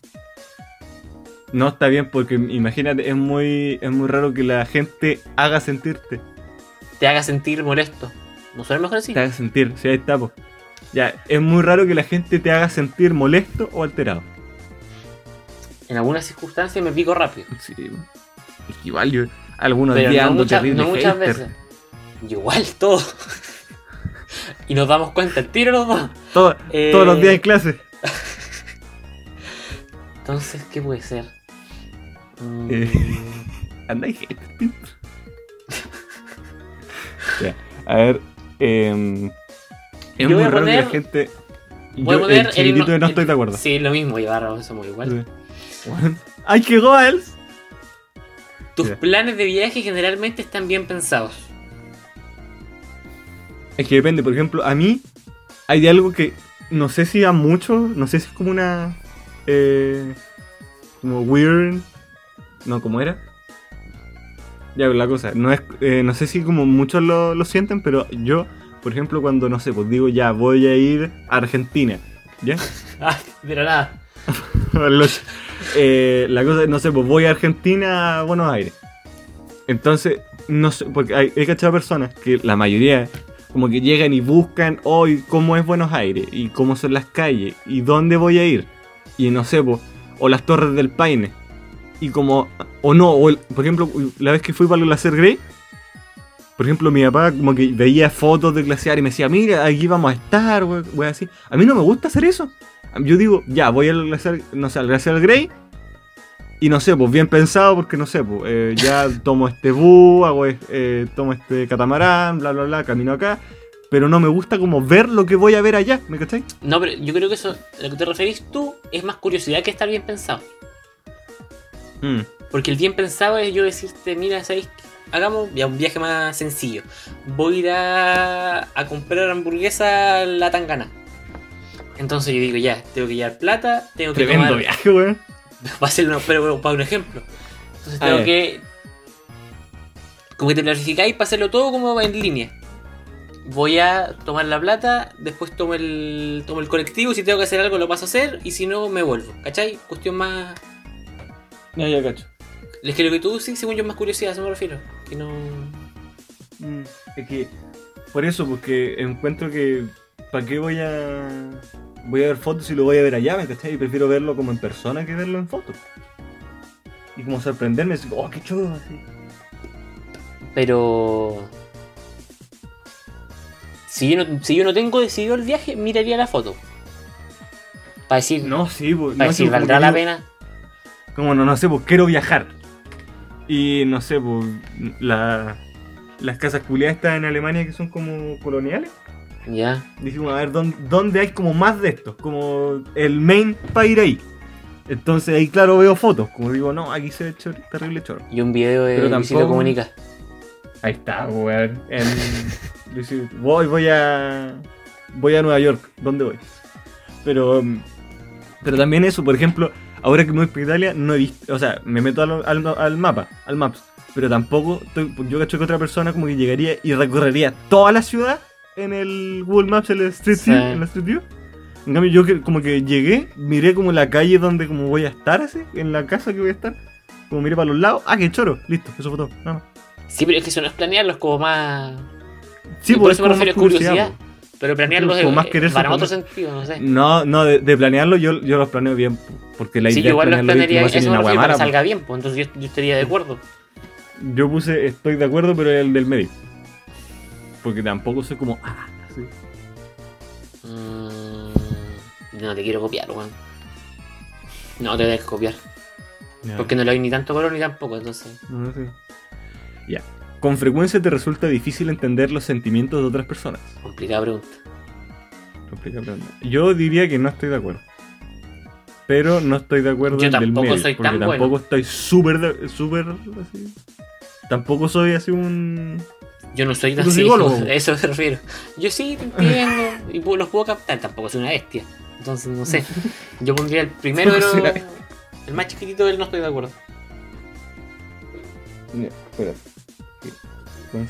No está bien porque imagínate, es muy, es muy raro que la gente haga sentirte. Te haga sentir molesto. ¿No suena mejor así? Te haga sentir, si ahí está, po. Ya, es muy raro que la gente te haga sentir molesto o alterado. En algunas circunstancias me pico rápido. Sí, yo algunos Pero días no, terrible no muchas veces. Igual todo. Y nos damos cuenta el tiro los dos. Todo- Eh, Todos los días en clase. Entonces, ¿qué puede ser? Mm, Eh. Anda y hater, tío. Ya, a ver. em, es Yo muy raro que la gente. voy a poner el chiquitito de no el- estoy de acuerdo. Sí, lo mismo, llevar somos igual. ¡Ay, qué goals! Tus planes de viaje generalmente están bien pensados. Es que depende, por ejemplo, a mí hay de algo que no sé si a muchos, no sé si es como una. Eh, como weird. No, ¿cómo era? Ya, la cosa, no es, eh, no sé si como muchos lo, lo sienten, pero yo, por ejemplo, cuando no sé, pues digo ya voy a ir a Argentina, ¿ya? Ah, pero nada. Los- eh, la cosa, no sé, pues voy a Argentina a Buenos Aires. Entonces, no sé, porque hay, he cachado personas que la mayoría como que llegan y buscan hoy cómo es Buenos Aires y cómo son las calles y dónde voy a ir. Y no sé, o las Torres del Paine. Y como, o no, o por ejemplo, la vez que fui para el Glaciar Grey, por ejemplo, mi papá como que veía fotos del glaciar y me decía, mira, aquí vamos a estar, wey, así. A mí no me gusta hacer eso. Yo digo, ya, voy al glaciar, no sé, al glaciar Grey. Y no sé, pues bien pensado, porque no sé, pues eh, ya tomo este bus, hago, eh, tomo este catamarán, bla, bla, bla, camino acá. Pero no me gusta como ver lo que voy a ver allá, ¿me cachai? No, pero yo creo que eso, a lo que te referís tú, es más curiosidad que estar bien pensado. Mm, Porque el bien pensado es yo decirte, mira, ¿sabéis? Hagamos ya un viaje más sencillo. Voy a ir a, a comprar hamburguesa a la tangana. Entonces yo digo, ya, tengo que llevar plata, tengo que Tremendo tomar... viaje, weón. Va a ser una, pero para un ejemplo. Entonces tengo que. Como que te planificáis para hacerlo todo como en línea. Voy a tomar la plata, después tomo el, tomo el colectivo, si tengo que hacer algo lo paso a hacer, y si no, me vuelvo. ¿Cachai? Cuestión más. Ya, ya, cacho. Es que lo que tú sí, según yo, es más curiosidad, a eso me refiero. Que no. Mm, Es que, por eso, porque encuentro que, ¿para qué voy a voy a ver fotos si lo voy a ver allá, ¿me cachai? Y prefiero verlo como en persona que verlo en fotos. Y como sorprenderme, así, oh, qué chulo, así. Pero. Si yo, no, si yo no tengo decidido el viaje, miraría la foto. Para decir, No, sí, pues, para no, decir sí, ¿valdrá la pena? Como no, no sé, pues quiero viajar. Y no sé, pues, la, las casas culiadas están en Alemania que son como coloniales. Ya. Dijimos, a ver, ¿dónde, dónde hay como más de estos? Como el main para ir ahí. Entonces ahí, claro, veo fotos. Como digo, no, aquí se ve chor- terrible chorro. Y un video de Pero Luisito tampoco- Comunica. Ahí está, weón. En... Voy, voy a. Voy a Nueva York. ¿Dónde voy? Pero. Pero también eso, por ejemplo, ahora que me voy para Italia, no he visto. O sea, me meto al, al, al mapa, al Maps. Pero tampoco. estoy- yo cacho que otra persona como que llegaría y recorrería toda la ciudad en el Google Maps, en la Street. View, en la Street View. En cambio, yo que, como que llegué, miré como la calle donde como voy a estar, así, en la casa que voy a estar. Como miré para los lados, ah, qué choro, listo, eso fue todo. nada más. Sí, pero es que eso no es planearlo, es como más. Sí, y por pues, eso me refiero a curiosidad. Pero planearlo Como es más querer para otro sentido, no sé. No, no, de, de planearlo yo, yo los planeo bien, porque la Sí, idea yo igual es los planearlo bien, planearía, a eso me refiero para que salga bien, pues entonces yo, yo estaría de acuerdo. Yo puse estoy de acuerdo, pero el del medio. Porque tampoco soy como, ah, así. Mm, no te quiero copiar, weón. No te debes copiar. Porque no le doy ni tanto color ni tampoco, entonces. no. Ya. Con frecuencia te resulta difícil entender los sentimientos de otras personas. Complicada pregunta. Complicada pregunta. Yo diría que no estoy de acuerdo. Pero no estoy de acuerdo Yo en el tampoco medio. soy porque tan tampoco bueno. estoy súper, de- súper así. Tampoco soy así un... Yo no soy tan psicólogo. a eso me refiero. Yo sí te entiendo y puedo- los puedo captar, tampoco soy una bestia. Entonces, no sé. Yo pondría el primero, pero. El más chiquitito del no estoy de acuerdo. Mira, espérate.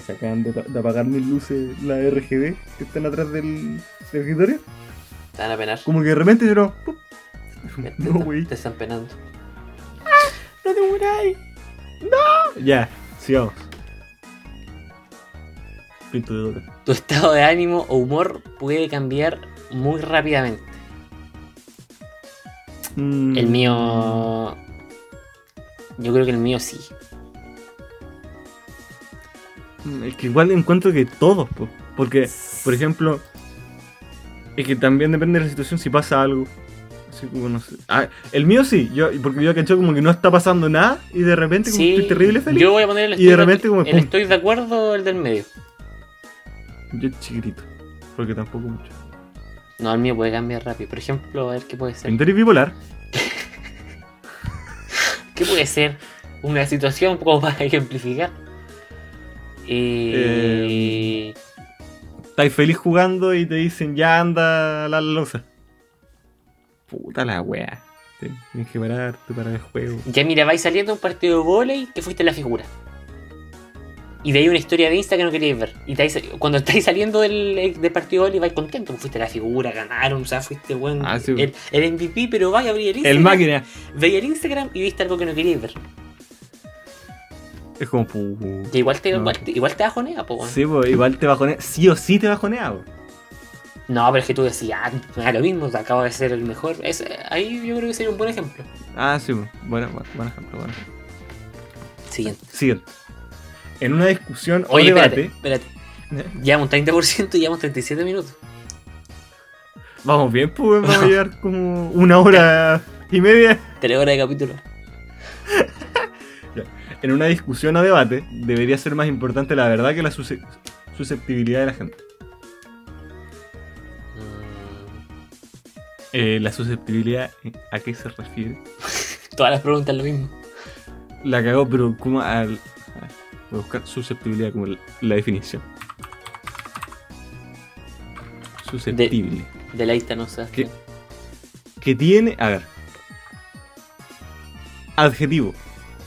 Se acaban de, de apagar mis luces, la RGB, que están atrás del, del escritorio. Te van a penar. Como que de repente yo no. No, güey. te están penando. ¡No te muráis! ¡No! Ya, sigamos. Tu estado de ánimo o humor puede cambiar muy rápidamente. Mm, El mío. Yo creo que el mío sí. mm, Es que igual encuentro que todos, po. porque, por ejemplo, es que también depende de la situación si pasa algo. Así como no sé. Ah, el mío sí, yo, porque yo caché como que no está pasando nada y de repente como Sí, estoy terrible feliz. Yo voy a poner el Y de repente como el estoy de acuerdo el del medio. Yo chiquitito, porque tampoco mucho. No, el mío puede cambiar rápido. Por ejemplo, a ver qué puede ser. Pintor y bipolar. ¿Qué puede ser? Una situación como para ejemplificar. Eh, Estáis feliz jugando y te dicen ya anda a la losa. Puta la wea. Tienes que pararte para el juego. Ya mira, vais saliendo un partido de volei que fuiste la figura. Y ahí una historia de Insta que no queríais ver. Y estáis- cuando estáis saliendo del, del partido de vais contento. porque Fuiste la figura, ganaron, o sea, fuiste buen. Ah, sí. el, el MVP, pero vais a abrir el Instagram. El máquina. Veis el Instagram y viste algo que no queríais ver. Es como. Y igual te, No. igual, te- igual te bajonea, po. Sí, pues igual te bajonea. Sí o sí te bajonea, po. No, pero es que tú decías, ah, lo mismo, acabo de ser el mejor. Ahí yo creo que sería un buen ejemplo. Ah, sí, pues. Bueno, bueno, buen ejemplo, buen ejemplo. Siguiente. Siguiente. En una discusión o debate. espérate, espérate. Llevamos un 30% y llevamos 37 minutos. Vamos bien, pues vamos a llevar como una hora y media. 3 horas de capítulo. En una discusión o debate, debería ser más importante la verdad que la susce- susceptibilidad de la gente. Mm, Eh, la susceptibilidad. ¿a qué se refiere? Todas las preguntas lo mismo. La cagó, pero como al. Voy a buscar susceptibilidad como la, definición. Susceptible. De la ista no sé. ¿Qué? Que tiene. A ver. Adjetivo.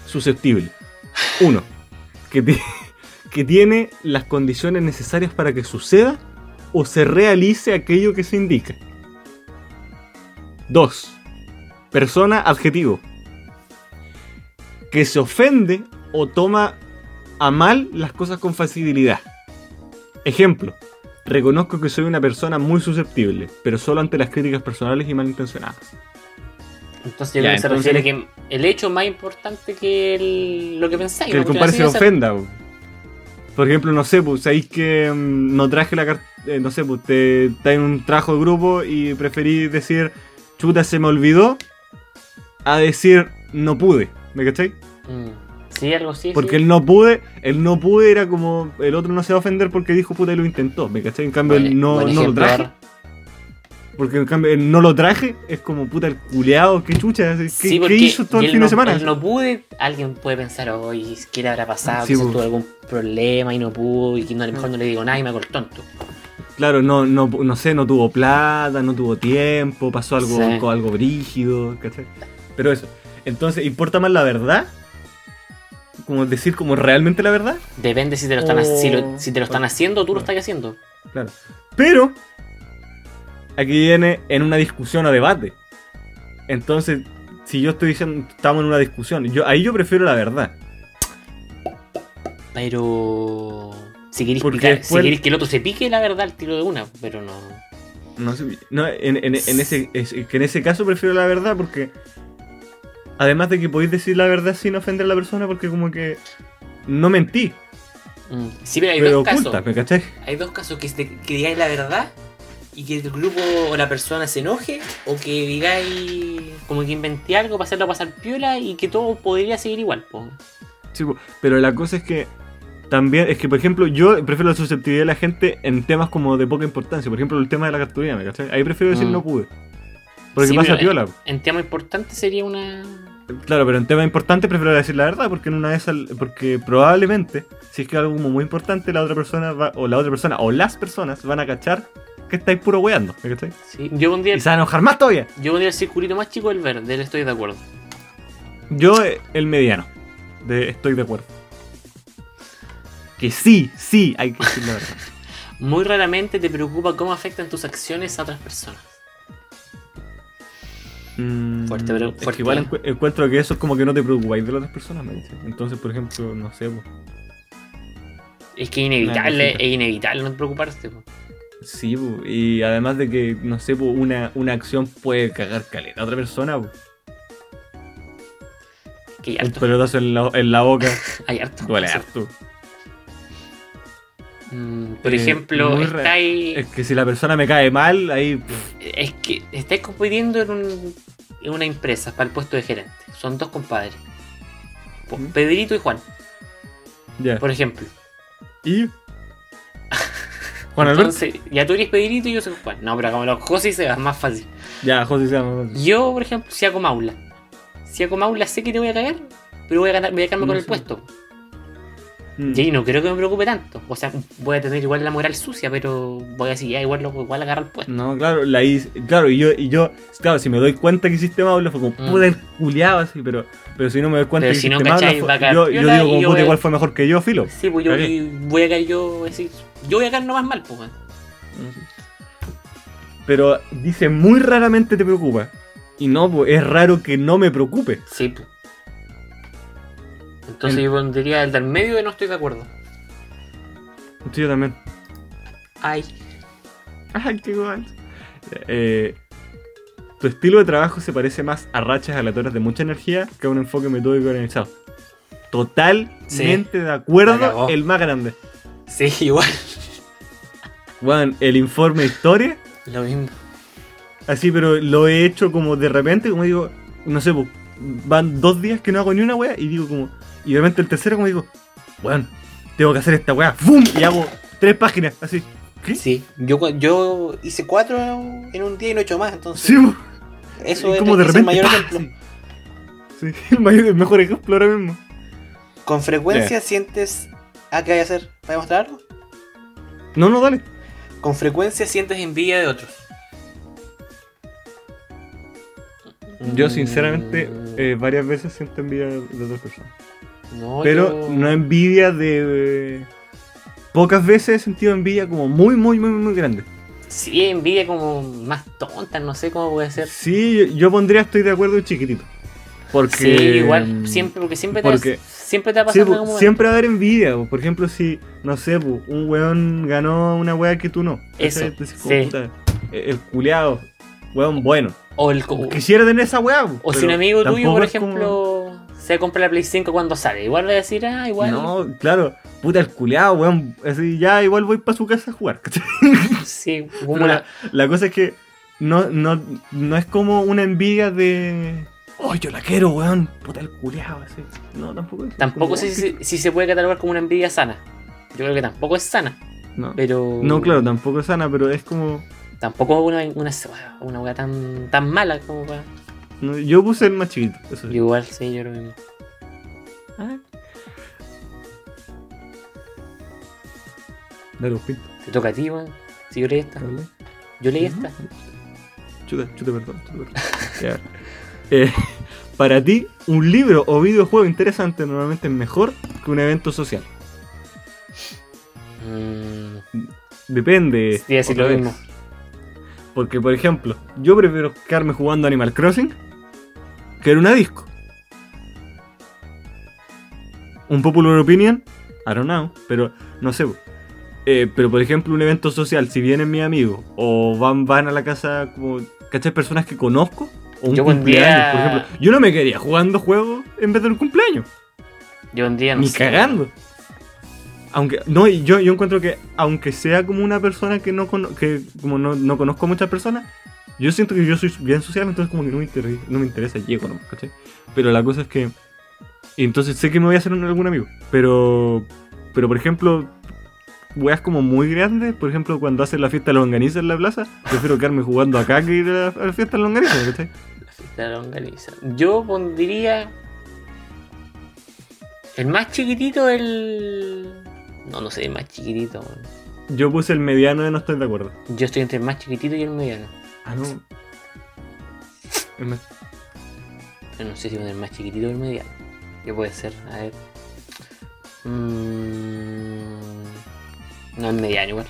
Susceptible. Uno. Que, que tiene las condiciones necesarias para que suceda o se realice aquello que se indica. Dos. Persona adjetivo. Que se ofende o toma a mal las cosas con facilidad. Ejemplo. Reconozco que soy una persona muy susceptible, pero solo ante las críticas personales y malintencionadas. Entonces yo Ya, creo que se entonces- refiere que el hecho es más importante que el- lo que pensáis. Que el compadre se ofenda. po. Por ejemplo, no sé, pues sabéis que mm, no traje la carta. no sé, pues te está en un trabajo de grupo y preferí decir chuta se me olvidó a decir no pude. ¿Me cachai? Mm. Sí, algo así. Porque sí. el no pude, el no pude era como el otro no se va a ofender porque dijo puta y lo intentó. ¿Me cachai? En cambio, el no, no lo traje. Porque en cambio el no lo traje es como puta el culeado, qué chucha, ¿qué, Sí, qué porque hizo todo el fin no, de semana? el no pude, alguien puede pensar, oye, ¿qué le habrá pasado? Sí, po. tuvo algún problema y no pudo, y que no, a lo mejor no le digo nada y me hago el tonto. Claro, no, no, no sé, no tuvo plata, no tuvo tiempo, pasó algo, Sí. algo brígido, ¿cachai? Pero eso. Entonces, ¿importa más la verdad? Como decir como realmente la verdad. Depende si te lo están, ha- Oh. si, lo- si te lo están haciendo o tú lo estás haciendo. Claro. Pero, aquí viene en una discusión o debate. Entonces, si yo estoy diciendo, estamos en una discusión, yo, ahí yo prefiero la verdad. Pero. Si queréis, picar- después- si queréis que el otro se pique, la verdad, el tiro de una, pero no. No no, en, en- en ese, en ese caso prefiero la verdad porque además de que podéis decir la verdad sin ofender a la persona porque como que no mentí, Mm. Sí, pero hay pero dos casos. oculta, ¿me cachai? Hay dos casos que, que digáis la verdad y que el grupo o la persona se enoje, o que digáis como que inventé algo para hacerlo pasar piola y que todo podría seguir igual. po. Sí, pero la cosa es que también, es que por ejemplo yo prefiero la susceptibilidad de la gente en temas como de poca importancia, por ejemplo el tema de la cartulina, ¿me cachai? Ahí prefiero decir Mm. no pude. Porque Sí, pasa piola. En tema importante sería una. Claro, pero en temas importantes prefiero decir la verdad porque en una de esas, porque probablemente, si es que algo muy importante, la otra persona va, o la otra persona, o las personas van a cachar que estáis puro weando, ¿me cachai? Sí, yo pondría, Y se van a enojar más todavía. yo pondría el circulito más chico del verde, él estoy de acuerdo. Yo, eh, el mediano, de estoy de acuerdo. Que sí, sí, hay que decir la verdad. Muy raramente te preocupa cómo afectan tus acciones a otras personas. Mm, Fuerte, pero- es que fuerte. igual encu- encuentro que eso es como que no te preocupáis de las otras personas, me dicen. Entonces, por ejemplo, no sé, po. Es que es inevitable, es inevitable no preocuparte. po. sí, y además de que, no sé, po, una, una acción puede cagar caleta a otra persona, po. Que hay un harto. pelotazo en la, en la boca, Hay harto. duele harto. Mm, por Eh, ejemplo, estáis. Es que si la persona me cae mal, ahí, pff, Es que estáis compitiendo en, un- en una empresa para el puesto de gerente. Son dos compadres. ¿Mm? Pedrito y Juan, ya. por ejemplo. ¿Y? Juan. Entonces, ya tú eres Pedrito y yo soy Juan. No, pero hagámoslo José se va más fácil. Ya, José se llama. Yo, por ejemplo, si hago Maula. Si hago Maula sé que te voy a cagar, pero voy a, ganar, voy a quedarme No con el puesto. Mm. Y no creo que me preocupe tanto. O sea, voy a tener igual la moral sucia, pero voy a decir, ya igual, igual agarrar el puesto. No, claro, la hice, claro, y yo, y yo, claro, si me doy cuenta que hiciste Maula fue como, Mm. puta el culiado así, pero, pero si no me doy cuenta Pero que si no hiciste Maula, cacháis, fue- va a caer yo, yo digo como puta igual fue mejor que yo, filo. Sí, pues yo voy a caer yo, decir, yo voy a caer nomás mal, pues. Pero dice, muy raramente te preocupa. Y no, pues, es raro que no me preocupe. Sí, pues. Entonces El- yo pondría el del medio y no estoy de acuerdo. Sí, yo también. Ay. Ay, qué guay. Eh, tu estilo de trabajo se parece más a rachas aleatorias de mucha energía que a un enfoque metódico y organizado. Totalmente de acuerdo, el más grande. Sí, igual. Bueno, el informe de historia, Lo mismo. así, pero lo he hecho como de repente, como digo, no sé, pues, van dos días que no hago ni una wea y digo como, y de repente el tercero como digo, bueno, tengo que hacer esta wea, ¡fum! Y hago tres páginas, así. ¿Qué? Sí. Yo, cu- yo hice cuatro en un día y no he hecho más, entonces. Sí. Eso es, como de es repente, el mayor ¡pah! ejemplo. Sí, el, mayor- el mejor ejemplo ahora mismo. ¿Con frecuencia sientes. Ah, ¿qué hay a hacer? ¿Para demostrar algo? No, no, dale. Con frecuencia sientes envidia de otros. Yo sinceramente eh, varias veces siento envidia de otras personas. No, Pero yo- no envidia de... Pocas veces he sentido envidia como muy, muy, muy, muy grande. Sí, envidia como más tonta, no sé cómo puede ser. Sí, yo, pondría estoy de acuerdo chiquitito. Porque... Sí, igual, siempre, porque siempre te, porque- siempre te va a Sí, momento. siempre va a haber envidia. po. Por ejemplo, si, no sé, un weón ganó una wea que tú no. Eso. Entonces, como, sí. puta, el el culeado, weón bueno. O, el, Quisiera tener esa wea. po, o si un amigo tuyo, por es como- ejemplo, se compra la Play 5 cuando sale, igual va a decir, ah, igual. No, claro, puta el culeado, weón. Así, ya igual voy para su casa a jugar. Sí, una- La cosa es que no, no, no es como una envidia de. Oh, yo la quiero, weón. Puta el culeado, así. No, tampoco es. tampoco sé si, si se puede catalogar como una envidia sana. Yo creo que tampoco es sana, No. pero. no, claro, tampoco es sana, pero es como. Tampoco es una, una, una weá tan, tan mala como para. No, yo puse el más chiquito, eso sí. Igual, sí, yo lo mismo. Ah. Dale, un pinto. Te toca a ti, weón. Si yo leí esta. dale. Yo leí esta. Chuta, chuta, perdón. chuta, perdón. Ya. Eh, para ti, un libro o videojuego interesante normalmente es mejor que un evento social. Mm, Depende. sí, decir lo vez. mismo. Porque, por ejemplo, yo prefiero quedarme jugando Animal Crossing que en una disco. Un popular opinion, I don't know, pero no sé. Eh, pero, por ejemplo, un evento social, si vienen mis amigos o van, van a la casa, como, ¿cachai? Personas que conozco, o un Yo cumpleaños, por ejemplo. Yo no me quería jugando juegos en vez de un cumpleaños. Yo un día no Ni sé. cagando. Aunque, no, yo, yo encuentro que, aunque sea como una persona que no cono- que como no, no conozco a muchas personas, yo siento que yo soy bien social, entonces como que no me interesa, no me interesa llego nomás, ¿cachai? Pero la cosa es que. y entonces sé que me voy a hacer un- algún amigo. Pero. Pero por ejemplo. Weas como muy grandes, por ejemplo, cuando hacen la fiesta lo organiza en la plaza, prefiero quedarme jugando acá que ir a la, a la fiesta lo organiza, ¿cachai? La fiesta de longaniza. Yo pondría. El más chiquitito, el. No, no sé, el más chiquitito. Yo puse el mediano de no estoy de acuerdo. Yo estoy entre el más chiquitito y el mediano. Ah, no. El Pero no sé si poner más chiquitito o el mediano. ¿Qué puede ser? A ver. Mm, No, el mediano igual.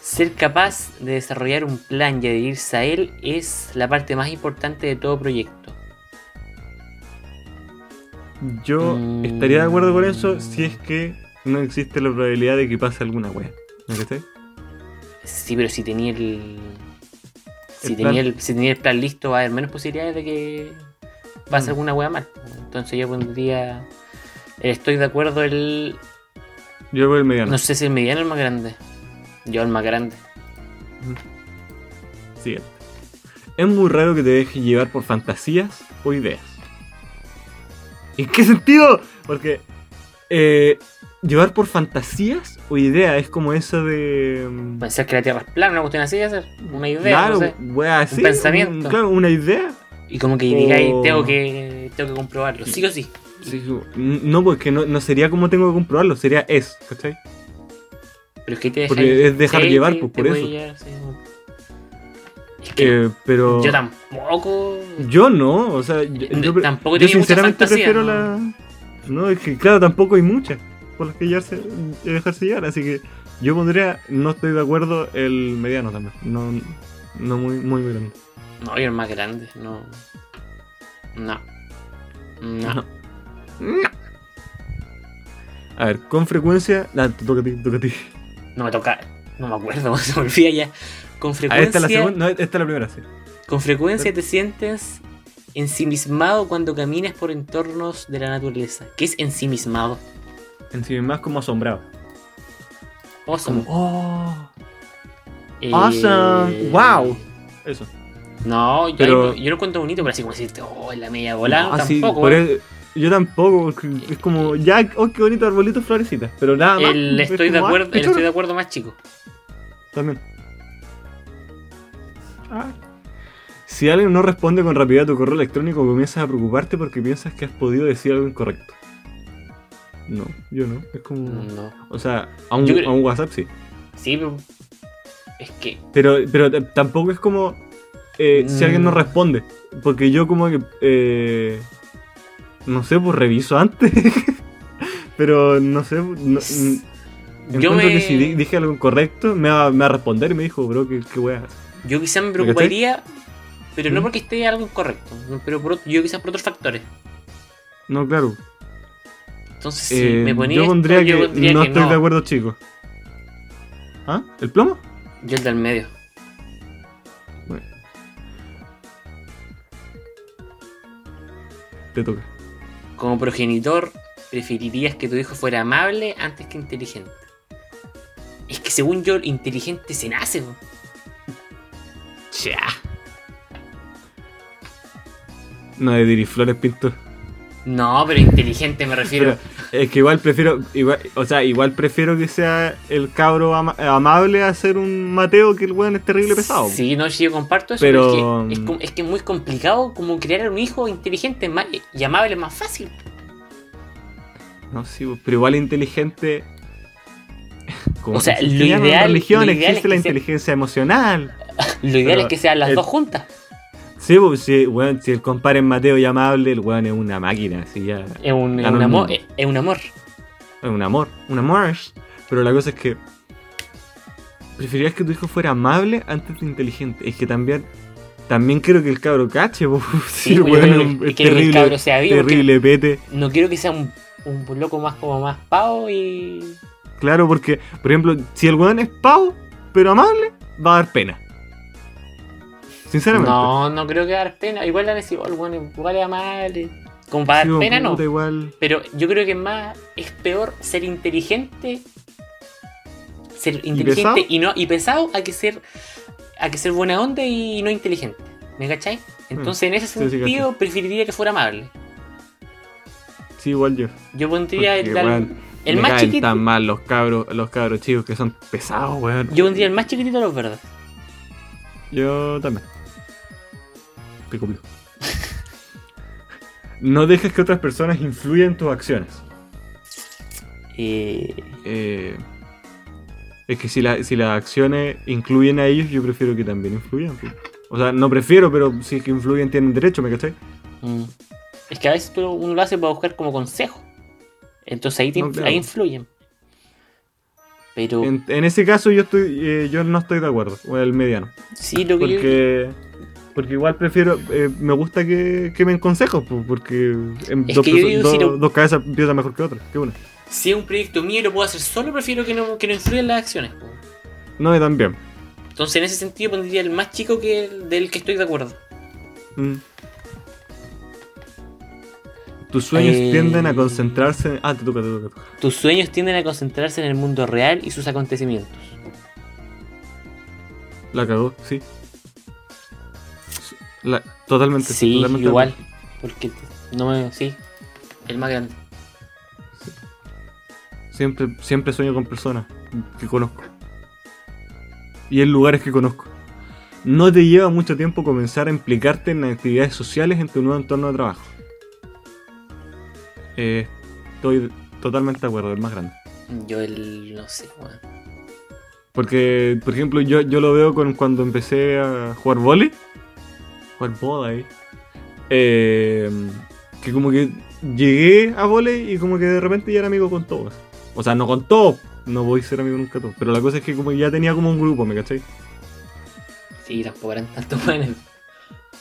Ser capaz de desarrollar un plan y adherirse a él es la parte más importante de todo proyecto. Yo Mm. estaría de acuerdo con eso si es que no existe la probabilidad de que pase alguna wea. ¿Me cachai? Sí, pero si tenía el. Si El tenía el, si tenía el plan listo, va a haber menos posibilidades de que pase Mm. alguna wea mal. Entonces yo pondría. Estoy de acuerdo el. Yo voy el mediano. No sé si el mediano o el más grande. Yo el más grande. Siguiente. Es muy raro que te dejes llevar por fantasías o ideas. ¿En qué sentido? Porque eh, llevar por fantasías o ideas es como eso de. mm, Pensar que la Tierra es plana, una cuestión así de hacer. Una idea, claro, no sé. wea, así, pensamiento. un- claro, una idea. Y como que digáis, O- tengo que, tengo que comprobarlo. Sí o sí. Sí, no, porque no, no sería como tengo que comprobarlo, sería es, ¿cachai? Pero es que te dejáis. Porque es dejar sí, llevar, pues, por eso. llevar. Es que Eh, pero. yo tampoco. Yo no, o sea, yo, yo tampoco yo sinceramente fantasía, prefiero ¿no? la. No, es que claro, tampoco hay muchas por las que llevarse, dejarse llevar, así que yo pondría, no estoy de acuerdo, el mediano también, no, no muy, muy grande. No, yo el más grande, no. No. No. No. No. A ver, con frecuencia. Ah, te toca a ti, te toca a ti. No me toca. No me acuerdo, se me olvida ya. Con Ah, frecuencia. esta es la segunda. No, esta es la primera, sí. Con frecuencia te sientes ensimismado cuando caminas por entornos de la naturaleza. ¿Qué es ensimismado? En sí más como asombrado. Awesome. Como, oh. Eh, Awesome. Wow. Eso. No, yo, Pero- yo lo encuentro bonito, pero así como decirte, oh, en la media bola, Ah, tampoco. ¿eh? yo tampoco, porque es como, ya, oh, qué bonito arbolito, florecitas, pero nada más. El es estoy de ah, acuerdo, el estoy de acuerdo más chico. También. Ah. Si alguien no responde con rapidez a tu correo electrónico, comienzas a preocuparte porque piensas que has podido decir algo incorrecto. No, yo no. Es como. No. O sea, a un, creo- a un WhatsApp sí. Sí, pero es que Pero, pero tampoco es como. eh, Si alguien no Mm. responde. Porque yo, como que. eh, no sé, pues reviso antes. pero no sé. No, mm, yo me, que si di- dije algo incorrecto, me va, me va a responder y me dijo, bro, qué, qué wea. yo quizás me preocuparía, pero no ¿Mm? porque esté algo incorrecto, no, pero por, otro- yo quizás por otros factores. No, claro. Entonces, si Eh, me ponía yo esto, pondría yo que pondría no que estoy no. de acuerdo, chicos. ¿Ah? ¿El plomo? Yo el del medio. Bueno. Te toca. Como progenitor, preferirías que tu hijo fuera amable antes que inteligente. Es que según yo, inteligente se nace. po. Cha. No de diriflores, Pinto. No, pero inteligente me refiero. Pero es que igual prefiero, igual, o sea, igual prefiero que sea el cabro ama- amable a ser un Mateo que el weón es terrible pesado. Sí, no, sí, yo comparto eso, Pero- pero, es, que, es, como- es que es muy complicado como crear un hijo inteligente más, y amable es más fácil. No, sí, pero igual inteligente. Como O sea, se lo ideal- religión lo ideal existe es que la sea- inteligencia emocional. Lo ideal Pero es que sean las el- dos juntas. Sí, pues si, weón, si el compadre es Mateo y amable, el weón es una máquina, así ya. Es un, es un amor. Es, es un amor. Es un amor, un amor. Pero la cosa es que. Preferirías que tu hijo fuera amable antes de inteligente. Es que también. También quiero que el cabro cache, po. Sí, Sí, el pues, es que- que el terrible, cabro sea vivo, terrible pete. No quiero que sea un, un loco más como más pavo y. Claro, porque, por ejemplo, si el weón es pavo, pero amable, va a dar pena. Sinceramente. No, no creo que dar pena. Igual la el bueno, igual es amable. Como para Sí, dar como pena, no. igual. Pero yo creo que más es peor ser inteligente. Ser inteligente y, no y pesado a que ser a que ser buena onda y no inteligente. ¿Me cachai? Entonces en ese Mm. Sí, sí, sentido preferiría que fuera amable. Sí, igual yo. Yo pondría Porque, el, me más caen chiquito. tan mal los cabros, los cabros chicos que son pesados, weón. Yo pondría el más chiquitito de los verdes. Yo también. Te. No dejes que otras personas influyan en tus acciones. Eh, Eh, es que si, la- si las acciones incluyen a ellos, yo prefiero que también influyan. pues. O sea, no prefiero, pero si es que influyen tienen derecho, ¿me cachai? mm. Es que a veces uno lo hace para buscar como consejo. Entonces ahí, te No, influ- claro. ahí influyen. Pero En, en ese caso yo estoy eh, yo no estoy de acuerdo, o el mediano. sí, lo que yo- Porque, igual prefiero, eh, me gusta que, que me den consejos, porque en dos, que dos- si dos cabezas piensan mejor que otras. Qué bueno. si es un proyecto mío y lo puedo hacer solo, prefiero que no, que no influya en las acciones. po. No, y también. Entonces en ese sentido pondría el más chico que el del que estoy de acuerdo. Mm. Tus sueños Eh, tienden a concentrarse en... Ah, te toca, te toca, te toca. Tus sueños tienden a concentrarse en el mundo real y sus acontecimientos. La cagó, sí. La- totalmente. Sí, totalmente igual. Porque no me. Sí, el más grande. Siempre, siempre sueño con personas que conozco. Y en lugares que conozco. No te lleva mucho tiempo comenzar a implicarte en actividades sociales en tu nuevo entorno de trabajo. Eh, estoy totalmente de acuerdo, el más grande. Yo el. no sé, weón. Porque, por ejemplo, yo, yo lo veo con cuando empecé a jugar vóley. Jugar vóley. Eh, que como que llegué a vóley y como que de repente ya era amigo con todos. O sea, no con todos. No voy a ser amigo nunca todos. Pero la cosa es que como ya tenía como un grupo, ¿me cachai? Sí, tampoco eran tantos buenos.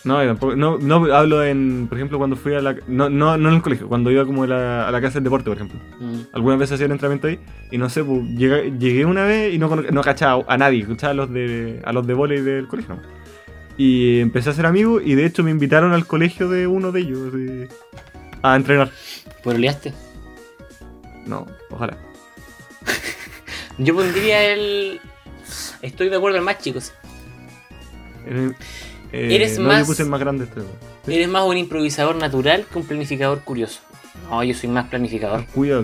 No, tampoco. No, no hablo en, por ejemplo, cuando fui a la. No, no, no en el colegio, cuando iba como a la, a la casa del deporte, por ejemplo. Mm. Algunas veces hacía el entrenamiento ahí y no sé, pues, llegué, llegué una vez y no, no cachaba a nadie, escuchaba a los de a los de volei del colegio. Y empecé a ser amigo y de hecho me invitaron al colegio de uno de ellos de- a entrenar. ¿Pololeaste? No, ojalá. Yo pondría el. Estoy de acuerdo el más chico. Eh, eh, Eres no, más- yo puse el más grande este. Sí. Eres más un improvisador natural que un planificador curioso. No, yo soy más planificador. Cuidado.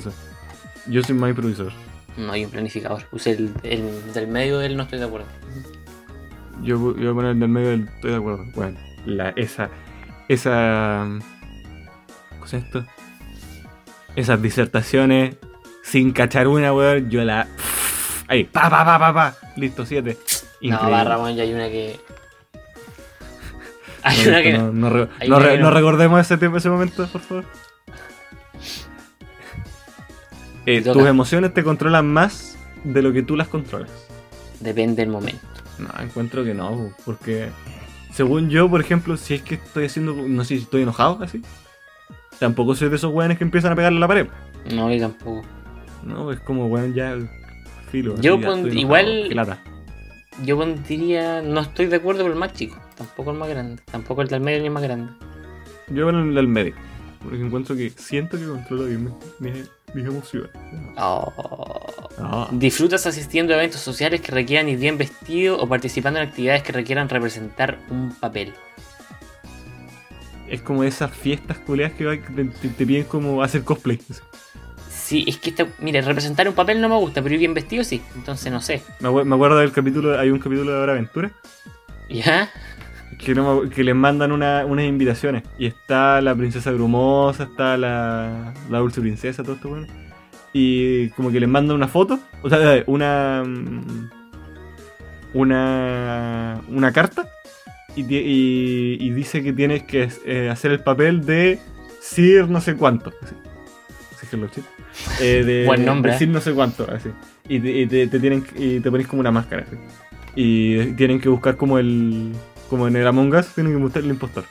Yo soy más improvisador. No, hay un planificador. Puse el, el del medio del no estoy de acuerdo. Yo, yo voy a poner el del medio del estoy de acuerdo. Bueno, la, esa. Esa. ¿Cómo es esto? Esas disertaciones sin cachar una, weón. Yo la. Ahí, pa, pa, pa, pa, pa. Listo, siete. No, Increíble. va, Ramón, ya hay una que. Hay No, una que. no, no, re- no re- no. no recordemos ese tiempo, ese momento, por favor. Eh, tus emociones te controlan más de lo que tú las controlas. Depende del momento. No, encuentro que no, porque según yo, por ejemplo, si es que estoy haciendo, no sé si estoy enojado así, tampoco soy de esos weones que empiezan a pegarle a la pared. No, yo tampoco. No, es como weón ya filo. Yo así, ya enojado, igual- lata. Yo pondría. No estoy de acuerdo con el más chico. Tampoco el más grande. Tampoco el del medio ni el más grande. Yo con el del medio, porque encuentro que siento que controlo bien mis, mis- mis emociones. Oh. Ah, ¿Disfrutas asistiendo a eventos sociales que requieran ir bien vestido o participando en actividades que requieran representar un papel? es como esas fiestas culeas que, te, te- te piden como hacer cosplay. Sí, es que esta, mire, representar un papel no me gusta, pero ir bien vestido sí. Entonces no sé. Me acuerdo del capítulo, hay un capítulo de Hora Aventura ¿Ya? Que, no me- que les mandan una- unas invitaciones. Y está la princesa Grumosa, está la, la dulce princesa, todo esto bueno. Y como que les mandan una foto, o sea, una. mm, Una. Una carta. Y, y- y dice que tienes que eh, hacer el papel de Sir no sé cuánto. Así. Que. Eh, de, Buen nombre, de ¿eh? Sir no sé cuánto, así. Y te, y te- te tienen, y te pones como una máscara. así. Y tienen que buscar como el. Como en el Among Us, tienen que buscar el impostor.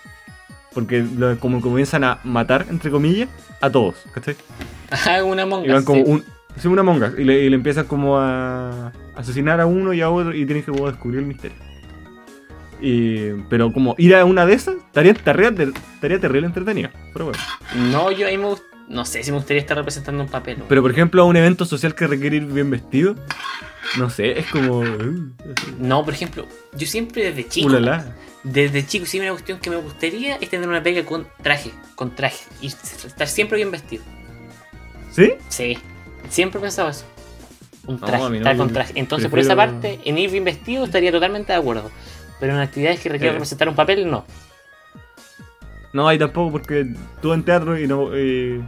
Porque lo- como comienzan a matar, entre comillas, a todos, ¿cachai? Hago una monga. Y van como un. Una Among Us, y le, y le empiezan como a asesinar a uno y a otro y tienen que como descubrir el misterio. Y, pero como ir a una de esas, estaría, estaría, estaría terrible entretenido. Pero bueno. No, yo ahí me gust- No sé si me gustaría estar representando un papel. ¿no? Pero por ejemplo, a un evento social que requiere ir bien vestido, no sé, es como. uh, No, por ejemplo, yo siempre desde chico. ulala. Desde chico, sí, una cuestión que me gustaría es tener una pega con traje, con traje. Y estar siempre bien vestido. ¿Sí? Sí, siempre he pensado eso. Un No, traje, mí no, estar con traje. Entonces, por esa prefiero- parte, en ir bien vestido estaría totalmente de acuerdo. Pero en actividades que requieran Eh. representar un papel, no. No, ahí tampoco, porque estuve en teatro y no, eh,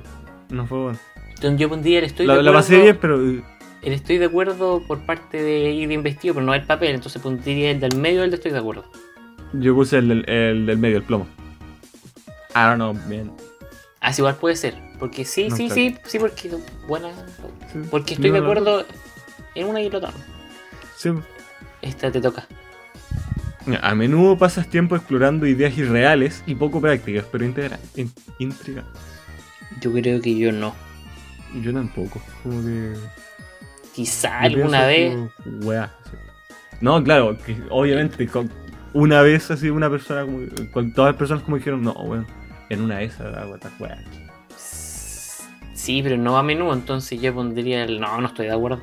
no fue bueno. Entonces, yo pondría el estoy La, de la acuerdo. pasé bien, pero. eh, El estoy de acuerdo por parte de ir bien vestido, pero no el papel. Entonces pondría el del medio del de estoy de acuerdo. Yo puse el del, el del medio, el plomo. I don't know, bien. Así igual puede ser. Porque sí, No, sí, claro. sí, sí, porque buena. Sí. Porque estoy de no- acuerdo en una y el otro. Sí. Esta te toca. A menudo pasas tiempo explorando ideas irreales y poco prácticas, pero in- intrigantes. Yo creo que yo no. Yo tampoco. Como que. Quizá alguna vez. como, weá, sí. No, claro, que obviamente con- una vez así una persona como. Con todas las personas como dijeron, no, weón. En una de esas hago esta weá. Sí, pero no a menudo, entonces yo pondría el. No, no estoy de acuerdo.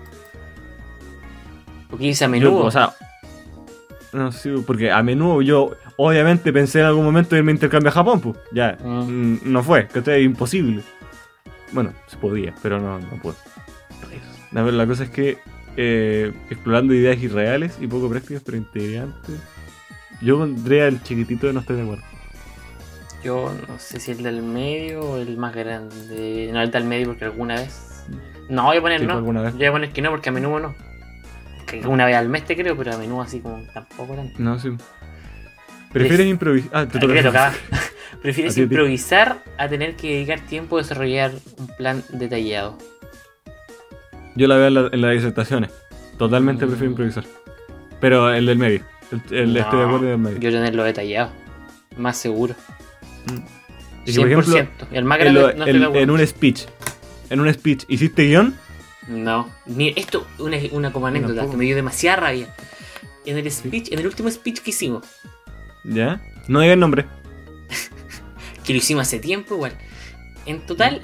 Porque dice a menudo. Yo, o sea. No, sí, porque a menudo yo, obviamente, pensé en algún momento irme a intercambio a Japón, pues. Ya, Mm. mm, no fue, que es imposible. Bueno, se podía, pero no, no puedo. A ver, la cosa es que eh, explorando ideas irreales y poco prácticas, pero integrantes. Yo pondría el chiquitito de no estoy de acuerdo. Yo no sé si el del medio o el más grande. No, el del medio porque alguna vez. No, voy a poner Sí, no. Yo voy a poner que no porque a menudo no. Una vez al mes te creo, pero a menudo así como tampoco tanto. No, sí. ¿Prefieres Es- improvisar? Ah. ¿Prefieres A ti. improvisar a tener que dedicar tiempo a desarrollar un plan detallado? Yo la veo en, la- en las disertaciones. Totalmente Mm. prefiero improvisar. Pero el del medio. El, el No, estoy de acuerdo del medio. Yo tenerlo detallado. Más seguro. Y si, por ejemplo, 100%. El más en, grande lo- no en un speech, en un speech, ¿hiciste guion? No, Mira, esto una, una como anécdota que me dio demasiada rabia. En el speech, en el último speech que hicimos, ¿Ya? No digas nombre. que lo hicimos hace tiempo igual. En total,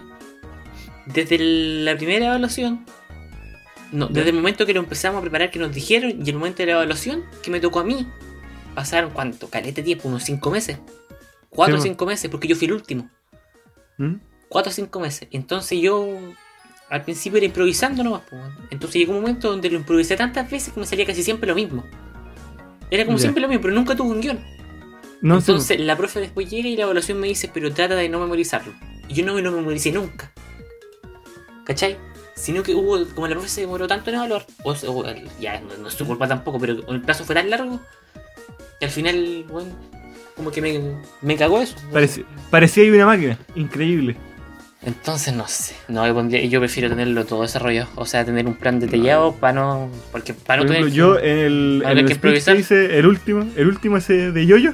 desde el- la primera evaluación, no, Ya. desde el momento que lo empezamos a preparar, que nos dijeron, y el momento de la evaluación, que me tocó a mí, pasaron cuánto, caleta tiempo, unos 5 meses. 4 o 5 meses, porque yo fui el último. ¿Mm? 4 o 5 meses. Entonces yo al principio era improvisando nomás. weón. Entonces llegó un momento donde lo improvisé tantas veces que me salía casi siempre lo mismo. Era como siempre lo mismo, pero nunca tuve un guion. No. Entonces la profe después llega y la evaluación me dice, pero trata de no memorizarlo. Y yo no me lo memoricé nunca. ¿Cachai? Sino que hubo, como la profe se demoró tanto en evaluar, o, o- ya no, no es su culpa tampoco, pero el plazo fue tan largo que al final, bueno, como que me, me cagó eso. Pareci- parecía ahí una máquina. Increíble. Entonces no sé. No, yo, pondría- yo prefiero tenerlo todo desarrollado. O sea, tener un plan detallado para no. Porque para no Por ejemplo, tener. yo en el, en el que que improvisar. hice, el último, el último ese de Yoyo.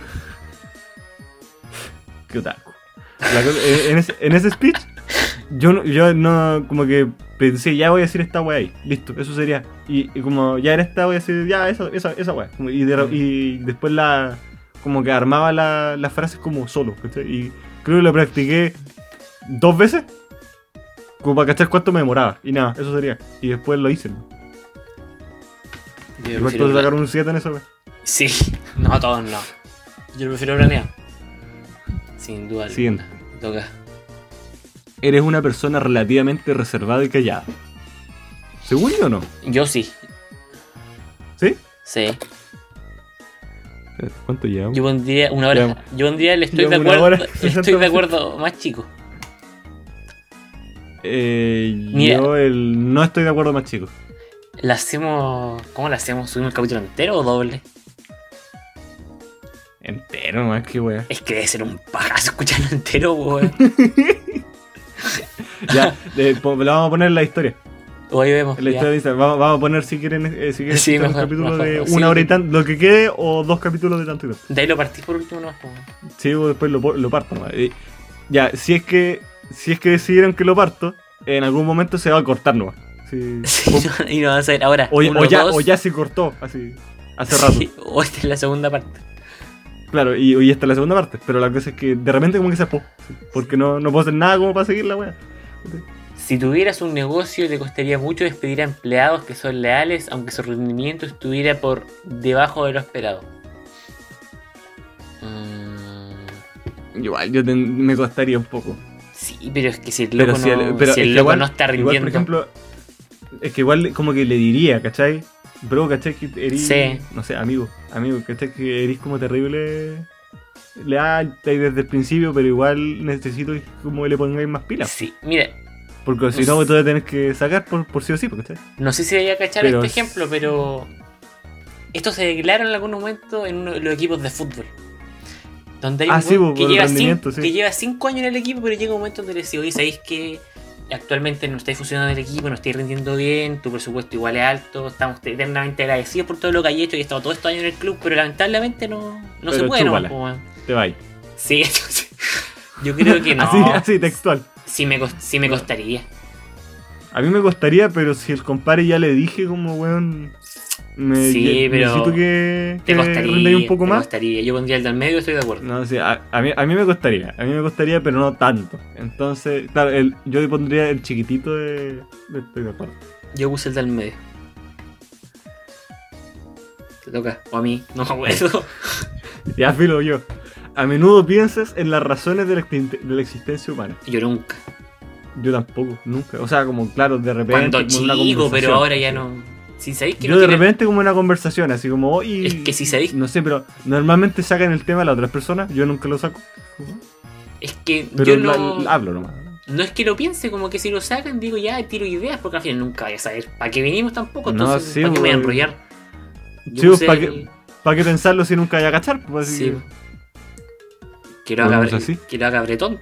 Qué otaku. Cosa- en, ese, en ese speech, yo no, yo no, como que pensé, ya voy a decir esta wea ahí. Listo, eso sería. Y, y como ya era esta, voy a decir, ya, esa, esa, esa wea. Y, de- y después la, como que armaba la- las frases como solo. ¿cachai? Y creo que lo practiqué dos veces. Como para cachar cuánto me demoraba. Y nada, eso sería. Y después lo hice. ¿no? yo Igual prefiero puedo pla- sacar un 7 en eso, wea. Sí, no, todos no. Yo prefiero planeado. Sin duda. Siguiente. Toca. Eres una persona relativamente reservada y callada. ¿Según yo o no? Yo sí. ¿Sí? Sí. ¿Cuánto llevamos? Yo pondría una hora. Llevamos- Yo pondría el estoy de llevamos acuerdo. hora, el 60 estoy de acuerdo más chico. Eh, Mira. yo el no estoy de acuerdo más chico. ¿La hacemos. ¿Cómo la hacemos? ¿Subimos el capítulo entero o doble? Entero, más que wea. Es que debe ser un pajazo escucharlo entero, weón. Ya, lo vamos a poner en la historia. Ahí vemos. La historia. Vamos, vamos a poner si quieren, eh, si quieren Sí, escuchar mejor, un capítulo mejor, de sí. una hora y tanto, lo que quede, o dos capítulos de tanto y tanto. De ahí lo partís por último, no po. Sí, después lo, lo parto. nomás. Eh, Ya, si es que si es que decidieron que lo parto, en algún momento se va a cortar nomás. Sí. Sí, no, y no vas a ver ahora. O, uno, o ya, o ya se cortó, así, hace rato. sí, o esta es la segunda parte. Claro, y, y esta es la segunda parte, pero la cosa es que de repente como que se po, porque no, no puedo hacer nada como para seguir la wea. Si tuvieras un negocio, te costaría mucho despedir a empleados que son leales, aunque su rendimiento estuviera por debajo de lo esperado. Mm, Igual, yo ten- me costaría un poco. Sí, pero es que si el Pero loco, si no, el, pero si es el que loco igual- no está igual, rindiendo. por ejemplo, es que igual como que le diría, ¿cachai? Bro, ¿cachai? Que eres, Sí. no sé, amigo, amigo, ¿cachai? Que eres como terrible leal desde el principio, pero igual necesito que como le pongáis más pilas. sí, mira, Porque si No no, sé. tú vas a tener que sacar por, por sí o sí, ¿cachai? no sé si vaya a cachar Pero este es- ejemplo, pero esto se declara en algún momento en uno de los equipos de fútbol. Donde hay Ah, un sí, po, que, lleva cinco, sí. que lleva cinco años en el equipo, pero llega un momento donde le dice, oye, ¿sabéis que actualmente no estáis funcionando en el equipo, no estáis rindiendo bien, tu presupuesto igual es alto, estamos eternamente agradecidos por todo lo que hay hecho y he estado todos estos años en el club, pero lamentablemente no, no se Pero puede, chúpala. po, weón". Te vais. Sí, entonces, yo creo que no. Así, así, textual. Sí me, sí me costaría. A mí me costaría, pero si el compadre ya le dije como, weón, me, Sí, ya- pero necesito que, Te costaría. un poco te más. costaría. Yo pondría el del medio, estoy de acuerdo. No, sí, a, a mí, a mí me costaría, a mí me costaría, pero no tanto. Entonces, claro, el, yo le pondría el chiquitito de, de estoy de acuerdo. Yo puse el del medio. Te toca. O a mí, no me acuerdo. Ya filo yo. A menudo piensas en las razones de la, de la existencia humana. Yo nunca. Yo tampoco, nunca. O sea, como claro, de repente. Cuando una chico, pero ahora ya no. Si sabéis que Yo no de repente como una conversación, así como, oye, Es que si sabéis- No sé, pero normalmente sacan el tema las otras personas, yo nunca lo saco. Es que Pero yo no. la- hablo nomás. No es que lo piense, como que si lo sacan, digo ya, tiro ideas, porque al final nunca vaya a saber. ¿Para qué venimos tampoco? No, Entonces, sí, ¿para qué me voy a enrollar? Sí, puse ¿para el- qué, ¿Para qué pensarlo si nunca vaya a cachar? Pues así Sí. que- lo haga, así. que lo haga bretón.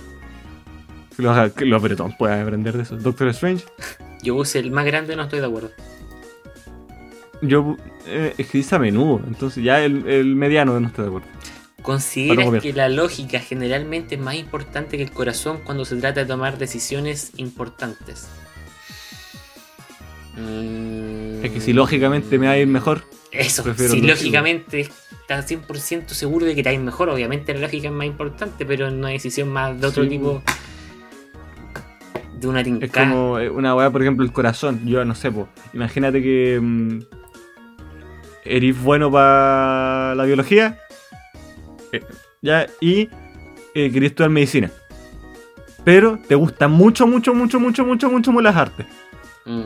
que los, haga- que bretón puedan aprender de eso. Doctor Strange, Yo puse el más grande, no estoy de acuerdo. Yo eh, es que dice a menudo, entonces ya el, el mediano no estoy de acuerdo. ¿Consideras que la lógica generalmente es más importante que el corazón cuando se trata de tomar decisiones importantes? Mm, Es que si lógicamente me va a ir mejor, Eso, si lógicamente estás 100% seguro de que te va a ir mejor, obviamente la lógica es más importante, pero en una decisión más de otro Sí. tipo. De una es tinca. como eh, una weá, por ejemplo, el corazón. Yo no sé, po. Imagínate que mm, eres bueno para la biología eh, ya y eh, estudiar medicina. Pero te gustan mucho, mucho, mucho, mucho, mucho, mucho más las artes. Mm,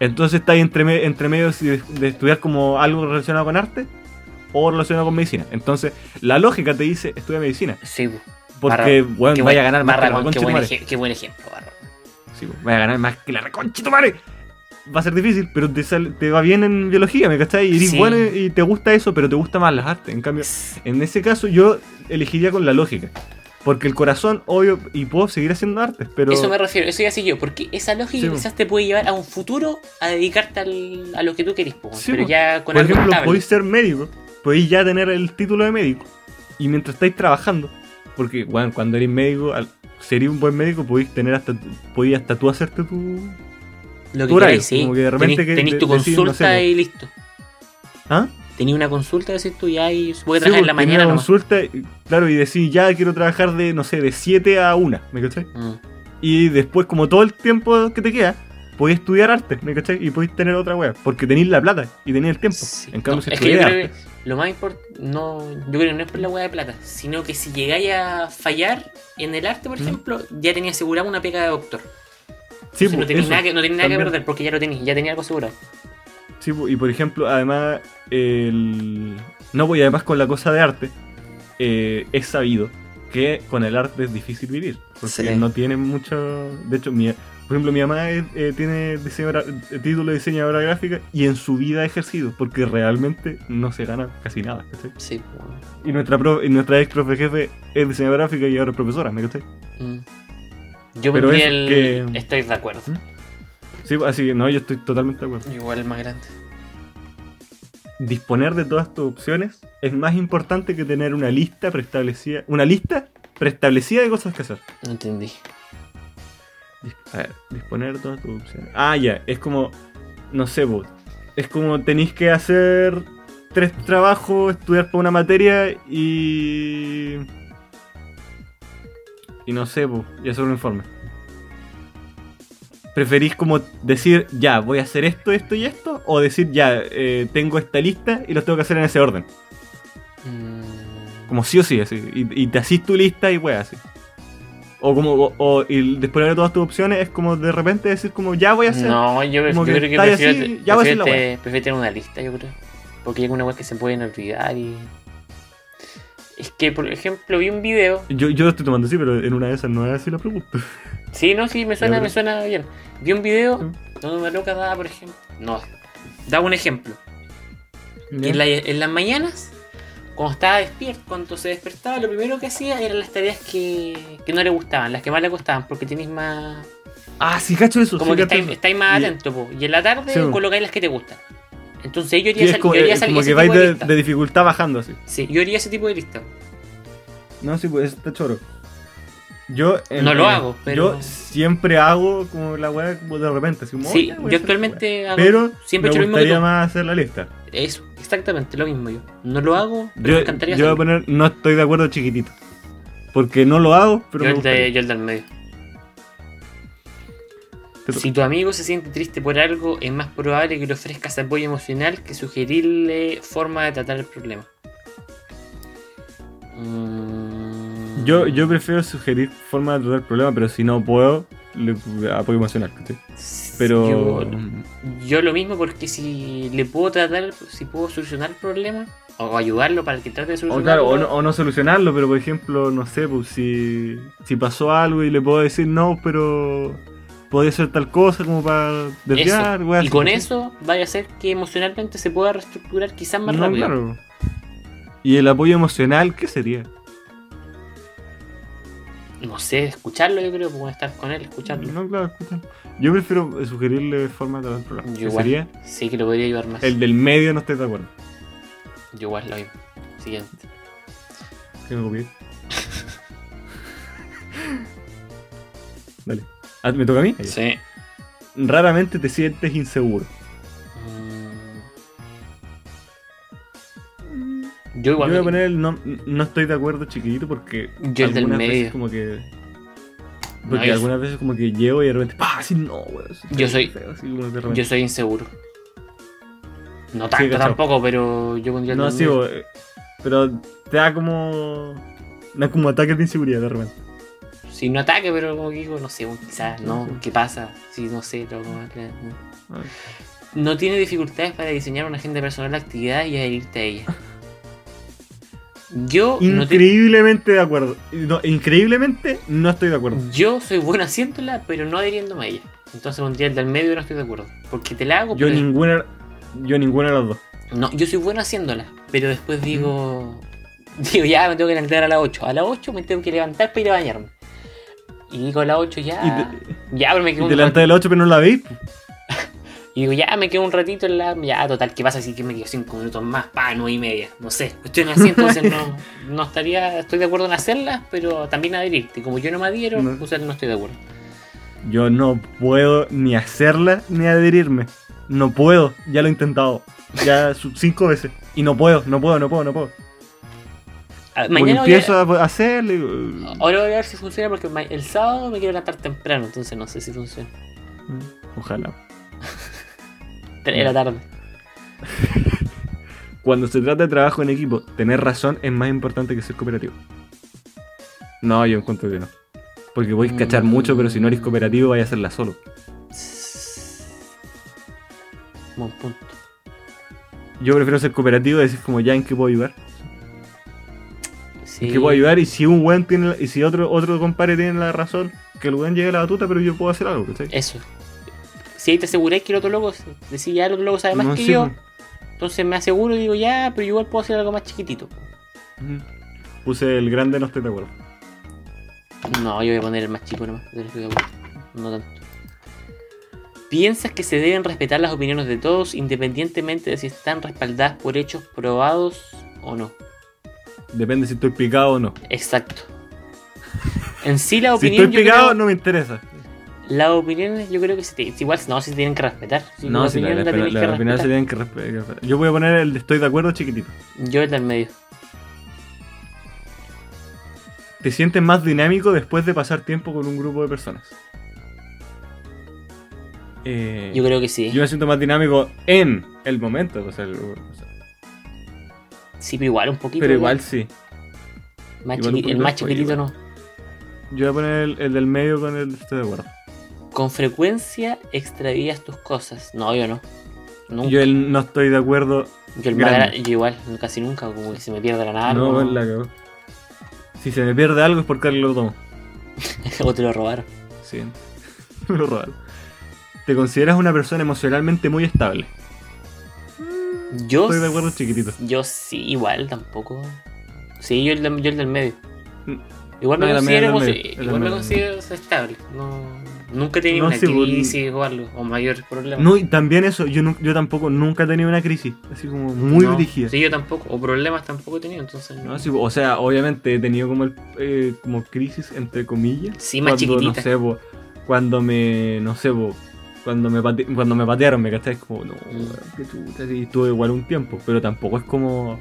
Entonces estás entre, entre medio de, de estudiar como algo relacionado con arte o relacionado con medicina. Entonces, la lógica te dice estudia medicina. sí, po. Porque, Barra- bueno, vaya a ganar más que la qué, buen ejemplo, Barragón. Sí, vaya a ganar más que la reconcha madre. Va a ser difícil, pero te, sale- te va bien en biología, ¿me cachai? Y eres Sí. bueno y te gusta eso, pero te gusta más las artes. En cambio, en ese caso yo elegiría con la lógica. Porque el corazón, obvio, y puedo seguir haciendo artes, pero... Eso me refiero, eso ya sí yo, porque esa lógica Sí, quizás te puede llevar a un futuro a dedicarte al- a lo que tú querés, po, Sí, pero po. ya con Por algo ejemplo, podéis ser médico, podéis ya tener el título de médico. Y mientras estáis trabajando, porque bueno, cuando eres médico, al sería un buen médico, podéis tener hasta, podéis hasta tú hacerte tu... Lo horario, queráis, sí. como que de repente Tenís, que tenís de- tu decís, no consulta sé, po. y listo. ¿Ah? Tenís una consulta, decís tú, ya y se puede Sí, trabajar en pues, la tenía mañana una consulta, y- claro, y decir, ya quiero trabajar de, no sé, de 7 a 1, ¿me cachai? Mm. Y después, como todo el tiempo que te queda, podéis estudiar arte, ¿me cachai? Y podéis tener otra wea, porque tenéis la plata y tenéis el tiempo. Sí. En cambio, No, si es que yo creo que lo más importante, no, yo creo que no es por la hueá de plata, sino que si llegáis a fallar en el arte, por ¿Mm? ejemplo, ya tenías asegurado una pega de doctor. Sí, Entonces no pues, tenéis eso, nada, que, no nada perder porque ya lo tenéis, ya tenías algo asegurado. Sí, pues, y por ejemplo, además, el... no voy además con la cosa de arte, eh, es sabido que con el arte es difícil vivir, porque Sí. no tiene mucho... De hecho, mi, por ejemplo, mi mamá es- eh, tiene diseñadora- eh, título de diseñadora gráfica y en su vida ha ejercido, porque realmente no se gana casi nada, ¿cachai? Sí, pues, Y nuestra, pro- y nuestra ex profe jefe es diseñadora gráfica y ahora es profesora, ¿me mm. Yo Pero pondría eso el. que- Estoy de acuerdo. Sí, así que no, yo estoy totalmente de acuerdo. Igual el más grande. disponer de todas tus opciones es más importante que tener una lista preestablecida. Una lista preestablecida de cosas que hacer. No entendí. A ver, disponer de todas tus opciones. Ah, ya, es como. No sé, vos. Es como tenéis que hacer tres trabajos, estudiar para una materia y. Y no sé, vos, y hacer un informe. ¿Preferís como decir, ya, voy a hacer esto, esto y esto? ¿O decir, ya, eh, tengo esta lista y los tengo que hacer en ese orden? Mm, Como sí o sí, así. Y, y te hacís tu lista y weas, así. O como, o, o- y después de todas tus opciones es como de repente decir como ya voy a hacer. No, yo, yo que creo que prefiero, así, ya voy a hacer prefiero, la te- prefiero tener una lista, yo creo. Porque hay una web que se pueden olvidar y. Es que, por ejemplo, vi un video. Yo, yo lo estoy tomando así, pero en una de esas no es así la pregunta. Sí, no, sí, me suena, me suena bien. Vi un video Sí. donde una loca daba, por ejemplo. No, daba un ejemplo. En, la- en las mañanas, cuando estaba despierto, cuando se despertaba, lo primero que hacía eran las tareas que, que no le gustaban, las que más le costaban, porque tenéis más. Ah, sí, cacho eso. Como sí, que estáis, más Y- atentos, po. Y en la tarde Sí, colocáis las que te gustan. Entonces yo sí, haría, es esa- como, yo haría esa- como ese que tipo vais de de, lista. de dificultad bajando así. Sí, yo haría ese tipo de lista. No, sí, pues está choro. Yo. en- No lo hago, pero- Yo siempre hago como la weá como de repente. Así como, Sí, "Oh, ya, voy a yo actualmente weá". hago. Pero siempre he me hecho lo mismo más hacer la lista. Eso, exactamente, lo mismo yo. No lo hago, pero me Yo, encantaría yo voy a poner no estoy de acuerdo chiquitito. Porque no lo hago, pero yo, me el de, yo el del medio. Si tu amigo se siente triste por algo, es más probable que le ofrezcas apoyo emocional que sugerirle forma de tratar el problema. Mm, Yo, yo prefiero sugerir forma de tratar el problema, pero si no puedo, le apoyo emocional. ¿cachai? Pero. Yo, yo lo mismo porque si le puedo tratar, si puedo solucionar el problema, o ayudarlo para que trate de O, solucionarlo. claro, o, no, o no solucionarlo, pero por ejemplo, no sé, pues si, si pasó algo y le puedo decir no, pero podría ser tal cosa como para desviar, Eso. Y con eso vaya a hacer que emocionalmente se pueda reestructurar quizás más No, rápido. claro. ¿Y el apoyo emocional qué sería? No sé, escucharlo yo creo, como estar con él, escucharlo. No, claro, escucha. Yo prefiero sugerirle forma de problema. Yo igual, sería sí que lo podría ayudar más. el del medio, no estoy de acuerdo. Yo igual lo mismo. Siguiente. que me copié. Dale. Ah, ¿Me toca a mí? Sí. Raramente te sientes inseguro. Mm. Yo igual. Yo voy a poner el no, no estoy de acuerdo chiquitito porque. Yo el del algunas veces medio. como que. Porque yo- algunas veces como que llego y de repente. ¡Pah! Así no, weón. Yo soy- feo, así. Yo soy inseguro. No tanto tampoco, pero yo pondría el No, del sí, medio. bo- eh, pero te da como. Da como ataques de inseguridad de repente. Sí, no ataque, pero como que digo, no sé, quizás, ¿no? Sí. ¿Qué pasa? Sí, no sé, tengo como- Ah. No tiene dificultades para diseñar una agenda personal de actividad y adherirte a ella. Yo no, te- Increíblemente de acuerdo. No, increíblemente no estoy de acuerdo. yo soy bueno haciéndola, pero no adhiriéndome a ella. Entonces pondría el del medio y no estoy de acuerdo. Porque te la hago, Yo pero... ninguna. Yo ninguna de las dos. No, yo soy bueno haciéndola, pero después digo... Digo, ya me tengo que levantar a las 8. A las 8 me tengo que levantar para ir a bañarme. Y digo a las 8 ya... Ya, pero me quedo un te levantas del 8 pero no la veis. Y digo, ya me quedo un ratito en la. Ya, total, ¿qué pasa si que me quedo cinco minutos más? Pa, nueve y media. No sé. Cuestión así, entonces no, no estaría. Estoy de acuerdo en hacerlas, pero también adherirte. Como yo no me adhiero, No. sea, no estoy de acuerdo. Yo no puedo ni hacerla ni adherirme. No puedo. Ya lo he intentado. Ya su- cinco veces. Y no puedo, no puedo, no puedo, no puedo. Ah, Mañana voy empiezo a, a hacerle. y- Ahora voy a ver si funciona porque el sábado me quiero levantar temprano, entonces no sé si funciona. Ojalá. 3 de la tarde. Cuando se trata de trabajo en equipo, tener razón es más importante que ser cooperativo. No, yo encuentro que no. Porque voy a cachar Mm. mucho, pero si no eres cooperativo, vaya a hacerla solo. Buen punto. Yo prefiero ser cooperativo y decir como ya en qué puedo ayudar. Sí. Qué puedo ayudar y si un weón tiene y si otro otro compadre tiene la razón, que el weón llegue a la batuta, pero yo puedo hacer algo, ¿cachai? Eso. Si ahí te aseguráis que el otro loco, decís ya el otro loco sabe más No, que sí, yo, pues. entonces me aseguro y digo ya, pero igual puedo hacer algo más chiquitito. Puse el grande, no estoy de acuerdo. No, yo voy a poner el más chico nomás. que. No tanto. ¿Piensas que se deben respetar las opiniones de todos independientemente de si están respaldadas por hechos probados o no? Depende si estoy picado o no. Exacto. En sí la Si opinión estoy yo picado, creo- no me interesa. las opiniones yo creo que se te- igual no si se tienen que respetar. Si No, la si opinión la, la tenéis la- que la opinión se respetar. tienen que respe- que respetar. Yo voy a poner el de estoy de acuerdo chiquitito. Yo el del medio. Te sientes más dinámico después de pasar tiempo con un grupo de personas. Eh, Yo creo que sí. yo me siento más dinámico en el momento. o sea, el- o sea, Sí, pero igual un poquito. pero igual sí. Más igual un chiqui- el más chiquitito no. Yo voy a poner el, el del medio con el estoy de acuerdo. Con frecuencia extravías tus cosas. No, yo no. Nunca. Yo el no estoy de acuerdo. Yo, el más yo igual, casi nunca, como que se me pierde la nada. no, pues, la cagó. Si se me pierde algo es porque alguien lo tomo. o te lo robaron. Sí. Me lo robaron. ¿Te consideras una persona emocionalmente muy estable? Yo, Estoy de acuerdo, chiquitito. Yo sí, igual, tampoco. Sí, yo el, de- yo el del medio. Mm. Igual No, me considero, medio, me estable. No, nunca he tenido No, una sí, pues, crisis o algo, o mayores problemas. No, y también eso, yo, yo tampoco nunca he tenido una crisis, así como muy No, dirigida. Sí, yo tampoco, o problemas tampoco he tenido, entonces. No, sí, o sea, obviamente he tenido como el, eh, como crisis entre comillas. Sí, más cuando, chiquitita. No sé, po, cuando me, no sé, po, cuando me cuando me patearon, me es como, no, qué chuta, sí, estuve igual un tiempo, pero tampoco es como,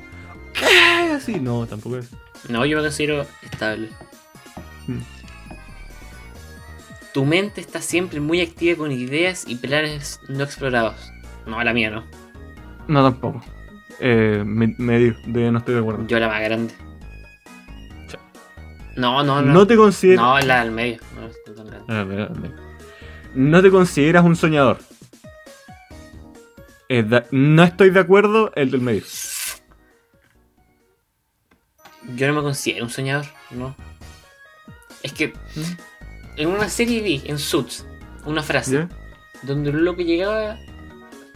¿qué? Así, no, tampoco es. No, yo me considero estable. Mm. Tu mente está siempre muy activa con ideas y planes no explorados. No, la mía no. No, tampoco. Eh, me- medio, de no estoy de acuerdo. Yo la más grande. No, no, No, no. te consideras. No, la del medio. No, está tan grande. A ver, a ver. No te consideras un soñador. No estoy de acuerdo el del medio. Yo no me considero un soñador, no. Es que en una serie vi, en Suits, una frase ¿Ya? donde un loco llegaba,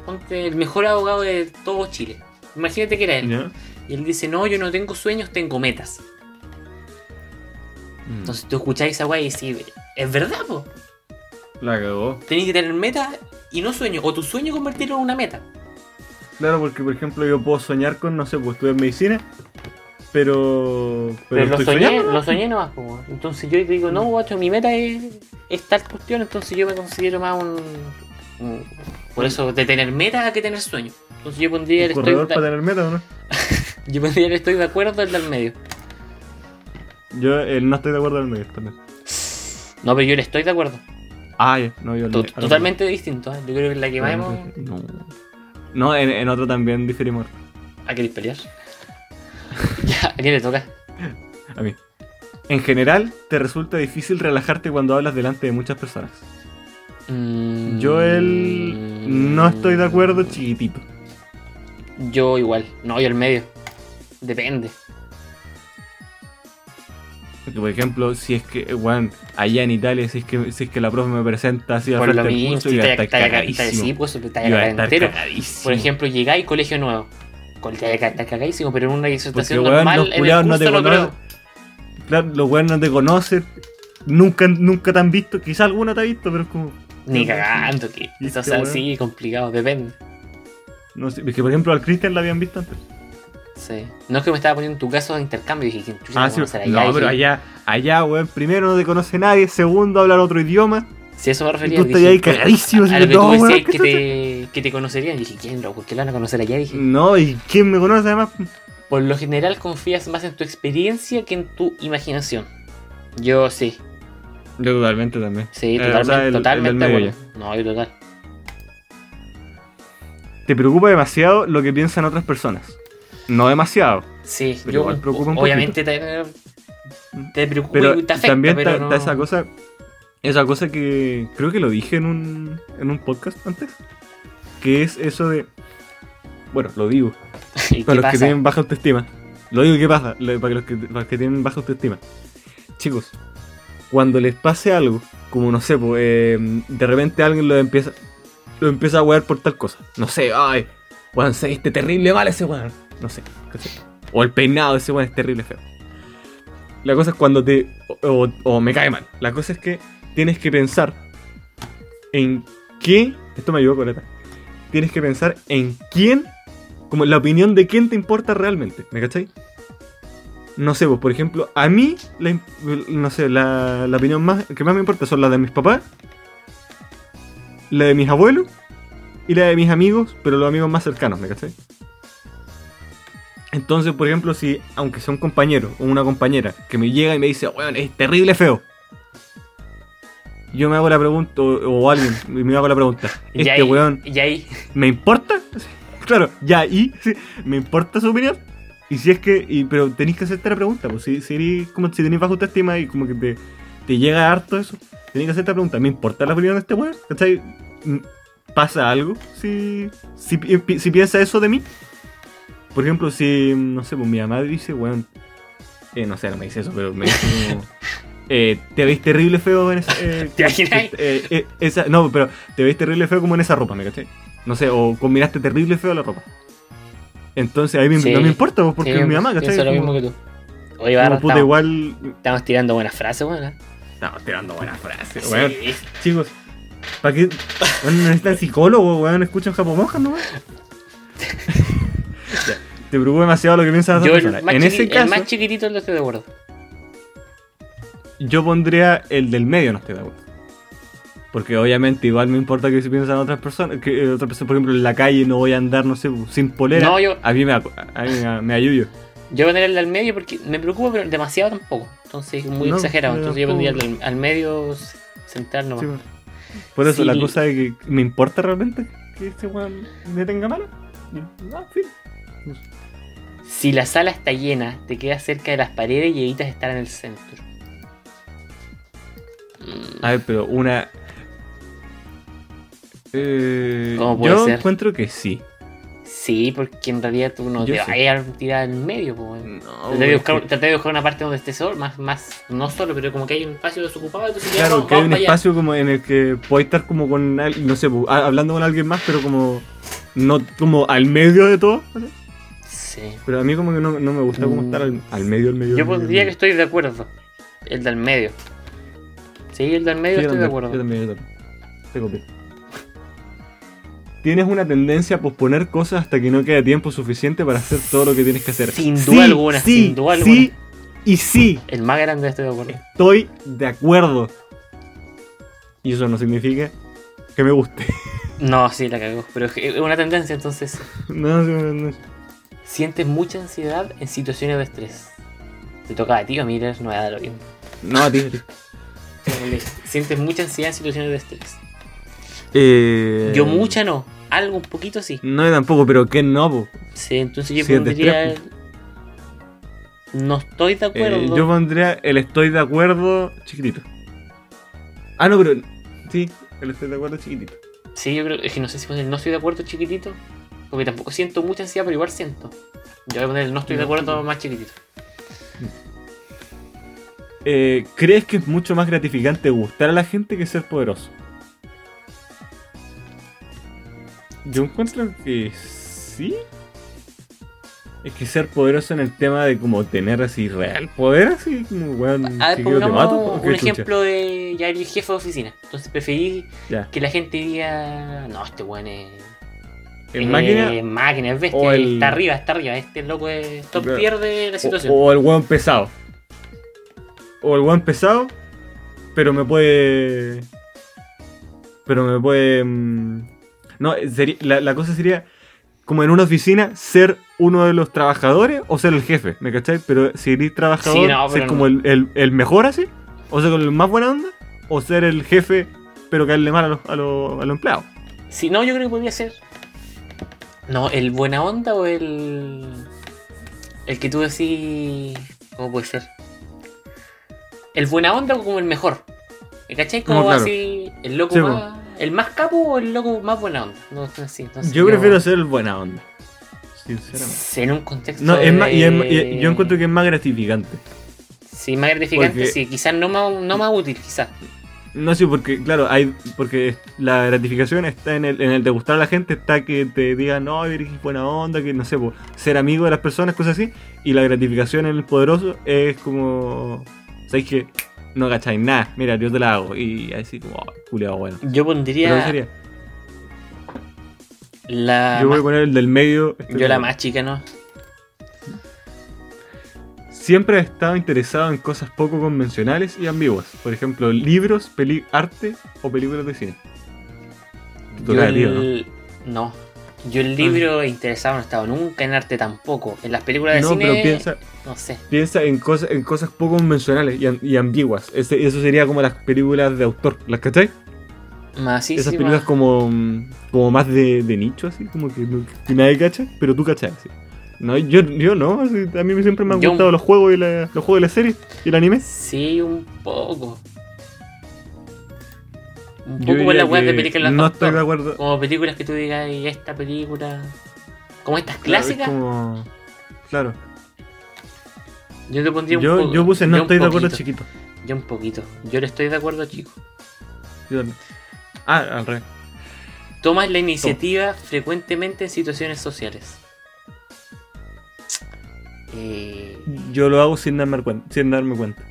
ponte el mejor abogado de todo Chile. Imagínate que era él. ¿Ya? Y él dice, no, yo no tengo sueños, tengo metas. Mm. Entonces tú escucháis esa weá y decís, es verdad, po. La cagó. Tenéis que tener metas y no sueños. O tu sueño convertirlo en una meta. Claro, porque por ejemplo yo puedo soñar con, no sé, pues estudiar medicina pero. Pero, lo estoy soñé, soñando, ¿no? lo soñé nomás, weón. Entonces yo digo, no, guacho, mi meta es, es tal cuestión, entonces yo me considero más un, un- Por eso, de tener meta a que tener sueño. Entonces yo pondría el ¿Un estoy, corredor de- para tener meta o no? yo pondría el estoy de acuerdo el del medio. Yo no estoy de acuerdo en el medio también. No, pero yo le estoy de acuerdo. Ah, ya, no, yo totalmente distinto, ¿eh? Yo creo que la que más hemos... No, no en, en otro también diferimos. ¿A queréis pelear? ya, ¿a quién le toca? A mí. En general, te resulta difícil relajarte cuando hablas delante de muchas personas. Mm, Yo el no estoy de acuerdo chiquitito. Yo igual. No, yo el medio. Depende. Porque, por ejemplo, si es que, bueno, allá en Italia, si es que, si es que la profe me presenta así al Por frente lo mismo, curso, si a estar cagadísimo. sí, pues a estar cagadísimo. Por ejemplo, llegáis colegio nuevo. Con estar cagadísimo, pero en una Porque, disertación weón, normal los en el no te creo. conocen. Claro, los weones no te conocen. Nunca, nunca te han visto. Quizá alguna te ha visto, pero es como. Ni cagando, que. Eso, o este sea, weón. sí, complicado, depende. No sé. Es que, por ejemplo, al Cristian la habían visto antes. Sí. No es que me estaba poniendo en tu caso de intercambio, dije, ¿quién chucha Ah, sí. allá? No, Dije, pero allá, allá, weón, primero no te conoce nadie. Segundo, hablar otro idioma. Si eso me refería. tú estás dije, ahí cagadísimo, A, a lo que tú no, decías weón, que ¿qué te, que te conocerían. Dije, ¿quién, loco? ¿Por qué lo van a conocer allá? Dije, No, ¿y quién me conoce además? por lo general confías más en tu experiencia que en tu imaginación. Yo sí, Yo totalmente también. sí, Eh, totalmente, el- el totalmente acuerdo. No, yo total. Te preocupa demasiado lo que piensan otras personas. No demasiado. Sí, Pero yo obviamente te, te preocupa Pero y te afecta, también pero está, no... está esa cosa. Esa cosa que creo que lo dije en un, en un podcast antes. Que es eso de. Bueno, lo digo. ¿Y Para los que tienen baja autoestima. Lo digo, ¿qué pasa? Para los que, para los que tienen baja autoestima. Chicos, cuando les pase algo, como no sé, pues, eh, de repente alguien lo empieza, lo empieza a wear por tal cosa. No sé, ay, weón, se viste terrible mal ese weón. No sé, ¿cachai? O el peinado de ese weón es terrible feo. La cosa es cuando te. O, me cae mal. La cosa es que tienes que pensar en qué. Esto me ayudó, Coleta. Tienes que pensar en quién como la opinión de quién te importa realmente, ¿me cachai? No sé, pues por ejemplo, a mí, no sé, la, la opinión más que más me importa son la de mis papás, la de mis abuelos y la de mis amigos, pero los amigos más cercanos, ¿me cachai? Entonces, por ejemplo, si, aunque sea un compañero o una compañera que me llega y me dice, weón, es terrible feo. Yo me hago la pregunta, o, o alguien me hago la pregunta, Y este ahí, weón y ahí, ¿Me importa? Claro, ya, y sí, ¿me importa su opinión? Y si es que, y, pero tenéis que hacerte la pregunta, pues si, si, eres como, si tenéis baja autoestima y como que te, te llega harto eso, tenéis que hacerte la pregunta, ¿me importa la opinión de este weón? ¿Cachai? Mm, ¿Pasa algo si, si, si piensa eso de mí? Por ejemplo, si, no sé, pues mi mamá dice, weón, eh, no sé, no me dice eso, pero me dice como, eh, te veis terrible feo en esa... eh, ¿Te imaginas? eh, eh, esa, no, pero te veis terrible feo como en esa ropa, ¿me cachai? No sé, o combinaste terrible feo la ropa. Entonces ahí Sí. no me importa, pues, porque sí, es mi mamá, ¿cachai? pienso lo Como- mismo que tú. Oye, como, Barra, puta, estamos, igual. estamos tirando buenas frases, weón. Estamos tirando buenas frases, Sí. weón. Chicos, ¿para qué? Weón, necesitan psicólogo, weón, escuchan japomojas, ¿no? Te preocupa demasiado lo que piensan las el personas. En ese el caso, más chiquitito lo estoy de acuerdo. yo pondría el del medio, no estoy de acuerdo. Porque obviamente igual me importa que si piensan otras personas, que eh, otras personas, por ejemplo, en la calle no voy a andar, no sé, sin polera. No, yo- A mí me, a mí me, me ayudo. Yo pondría el del medio porque me preocupa, pero demasiado tampoco. Entonces, muy No, exagerado. Entonces, yo pondría el del- al medio central nomás. Sí, bueno. Por eso Sí. la cosa de que me importa realmente que este weón me tenga mala. No, en fin. Si la sala está llena, te quedas cerca de las paredes y evitas estar en el centro. A ver, pero una. Eh, ¿Cómo puede yo ser? encuentro que sí. Sí, porque en realidad tú no Yo te vayas a tirar en medio, weón. No, Traté de, buscar, que- traté de buscar una parte donde esté solo, más, más, no solo, pero como que hay un espacio desocupado, entonces Claro, vamos, que hay un allá. espacio como en el que puedes estar como con no sé, hablando con alguien más, pero como no como al medio de todo. ¿sí? Sí. Pero a mí como que no, no me gusta como estar al, al medio, al medio. Yo al medio, al que estoy de acuerdo. El del medio. Sí, el del medio. Sí, estoy de acuerdo. Yo también, yo también. Te copio. tienes una tendencia a posponer cosas hasta que no quede tiempo suficiente para hacer todo lo que tienes que hacer. Sin Sí, duda alguna, sí, sin duda Sí, alguna. y sí, El más grande estoy de acuerdo. estoy de acuerdo. Y eso no significa que me guste. No, sí, la cagó. Pero es una tendencia, entonces. No, no, no. Sientes mucha ansiedad en situaciones de estrés. Te toca a ti, a Miller, no me da lo mismo. No, a ti, ti. Sientes mucha ansiedad en situaciones de estrés. Eh, Yo mucha no, algo un poquito sí. No, tampoco, pero ¿qué no? po? Sí, entonces yo pondría. No estoy de Eh, acuerdo. yo pondría el estoy de acuerdo chiquitito. Ah, no, pero. Sí, el estoy de acuerdo chiquitito. Sí, yo creo es que no sé si poner el no estoy de acuerdo chiquitito. Porque tampoco siento mucha ansiedad, pero igual siento. Yo voy a poner el no estoy de acuerdo más chiquitito. Eh, ¿Crees que es mucho más gratificante gustar a la gente que ser poderoso? Yo encuentro que sí. Es que ser poderoso en el tema de como tener así real poder, así como weón, A ver, si quiero te pongamos mato. ¿o qué un chucha? ejemplo de ya el jefe de oficina. Entonces preferí Ya. que la gente diga, no, este weón es... ¿En es máquina? máquina, el- está arriba, está arriba. Este loco es top Claro. tier de la situación. O, o el weón pesado. O el weón pesado, pero me puede. Pero me puede. mm, No, sería- la, la cosa sería como en una oficina ser uno de los trabajadores o ser el jefe, ¿me cachai? Pero si eres trabajador, Sí, no, ser como no. el, el- el mejor así, o ser con el más buena onda, o ser el jefe, pero caerle mal a los, a los, a los empleados. Si no, yo creo que podría ser. No, el buena onda o el. El que tú decís. ¿Cómo puede ser? El buena onda o como el mejor. ¿Me ¿Cachai? Como No, claro. así. El loco Sí, más. ¿El más capo o el loco más buena onda? No, no, sí, entonces Yo prefiero ser el buena onda. Sinceramente. En un contexto. No, es más, y es y- yo encuentro que es más gratificante. Sí, más gratificante, Porque- sí. Quizás no más, no más útil, quizás. No sé, porque, claro, hay porque la gratificación está en el, en el de gustar a la gente, está que te digan, no, eres buena onda, que no sé, po, ser amigo de las personas, cosas así. Y la gratificación en el poderoso es como, ¿sabes qué? No cacháis nada, mira, yo te la hago. Y así como, oh, culiao, bueno. Yo pondría ¿qué sería? la. Yo voy a poner el del medio. este yo la más chica, ¿no? Siempre he estado interesado en cosas poco convencionales y ambiguas. Por ejemplo, libros, peli arte o películas de cine. Yo toca a ti, ¿o ¿no? el... no. Yo el libro interesado no he estado nunca en arte tampoco. En las películas de No, cine. pero piensa, No sé. Piensa en cosas, en cosas poco convencionales y, am- y ambiguas. Ese- eso sería como las películas de autor. ¿Las cachai? Más sí, Esas películas como, como más de, de nicho, así, como que, que nadie cacha, pero tú cachai. así. No, yo, yo no, a mí siempre me han Yo- gustado los juegos y la, los juegos de la serie y el anime. Sí, un poco. Un Yo poco con las weas de películas No estoy de acuerdo. Como películas que tú digas, y esta película. Como estas Claro, es clásicas. como- Claro. Yo te pondría un Yo, poco. yo puse no estoy de acuerdo chiquito. Yo un poquito. Yo le estoy de acuerdo, chico. Yo. Ah, al revés. Tomas la iniciativa frecuentemente en situaciones sociales. Eh, Yo lo hago sin darme cuenta. Sin darme cuenta.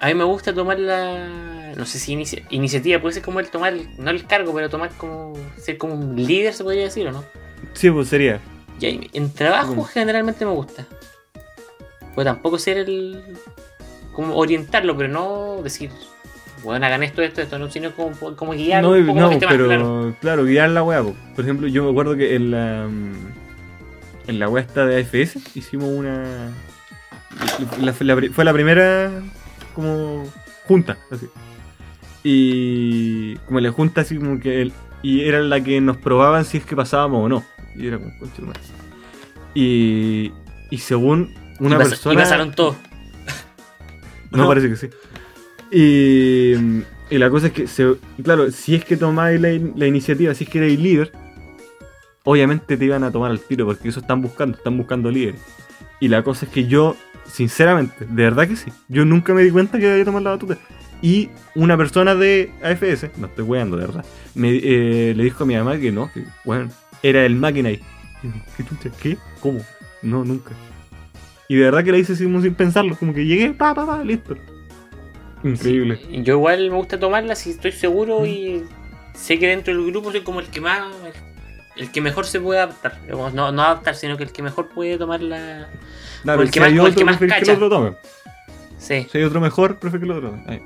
a mí me gusta tomar la. No sé si inicia- iniciativa puede ser como el tomar, no el cargo, pero tomar como. ser como un líder, se podría decir, ¿o no? Sí, pues sería. Y ahí, en trabajo generalmente me gusta. Pues tampoco ser el. como orientarlo, pero no decir. Bueno, hagan esto, esto, esto, no, sino como, como guiar No, un poco no, más pero claro. claro. guiar la weá. po. Por ejemplo, yo me acuerdo que en la mm, en la esta de AFS hicimos una la- la pri- fue la primera como junta, así. Y como la junta así como que el- y era la que nos probaban si es que pasábamos o no. Y era como. Y y según una y, pas- persona y pasaron todos. no, parece que sí. Y, y la cosa es que, se- claro, si es que tomáis la iniciativa, si es que erais líder, obviamente te iban a tomar al tiro, porque eso están buscando, están buscando líderes. Y la cosa es que yo, sinceramente, de verdad que sí, yo nunca me di cuenta que había tomado la batuta. Y una persona de AFS, no estoy weando, de verdad, me, eh, le dijo a mi mamá que no, que, bueno, era el máquina ahí. ¿Qué chucha? ¿Qué? ¿Cómo? No, nunca. Y de verdad que la hice sin pensarlo, como que llegué, pa, pa, pa, listo. Increíble. Sí, Yo igual me gusta tomarla si estoy seguro y sé que dentro del grupo soy como el que más. El que mejor se puede adaptar. No, no adaptar, sino que el que mejor puede tomar la. Claro, el que si más- hay o el otro, que más preferís que cacha. el otro tome. Sí. Si hay otro mejor, prefiero que el otro tome. Ahí.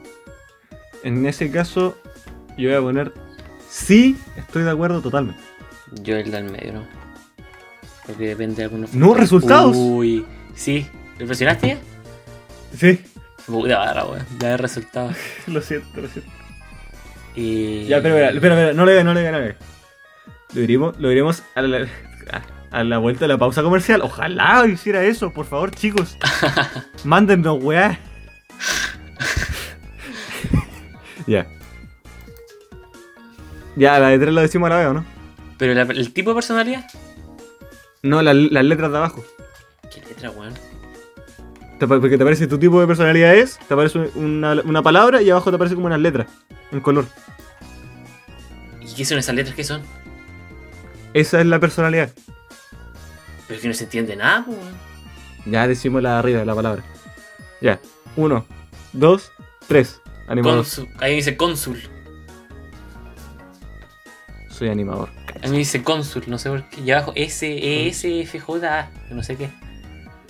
En ese caso, yo voy a poner sí, estoy de acuerdo totalmente. Yo el del medio, ¿no? Porque depende de algunos. No, resultados. Uy, sí. ¿Lo presionaste ya? Sí, Puta barra, weón. Ya de resultados. lo siento, lo siento. Y... Ya, pero espera, espera, espera, no le ve, no le ve, no le. Lo iremos, lo iremos a la, a la vuelta de la pausa comercial. Ojalá hiciera eso, por favor, chicos. Mándennos, weá. ya. Ya, la de tres la decimos a la vez, ¿o ¿no? Pero la- el tipo de personalidad. No, la- las letras de abajo. ¿Qué letra, weón? Porque te aparece tu tipo de personalidad es, te aparece una, una palabra y abajo te aparece como unas letras, en color. ¿Y qué son esas letras? ¿Qué son? Esa es la personalidad. Pero es que no se entiende nada, pues. Ya decimos la de arriba de la palabra. Ya. Uno, dos, tres. Animador. Ahí dice cónsul. Soy animador. A mí dice cónsul, no sé por qué. Y abajo S, E, S, F, J, A. No sé qué.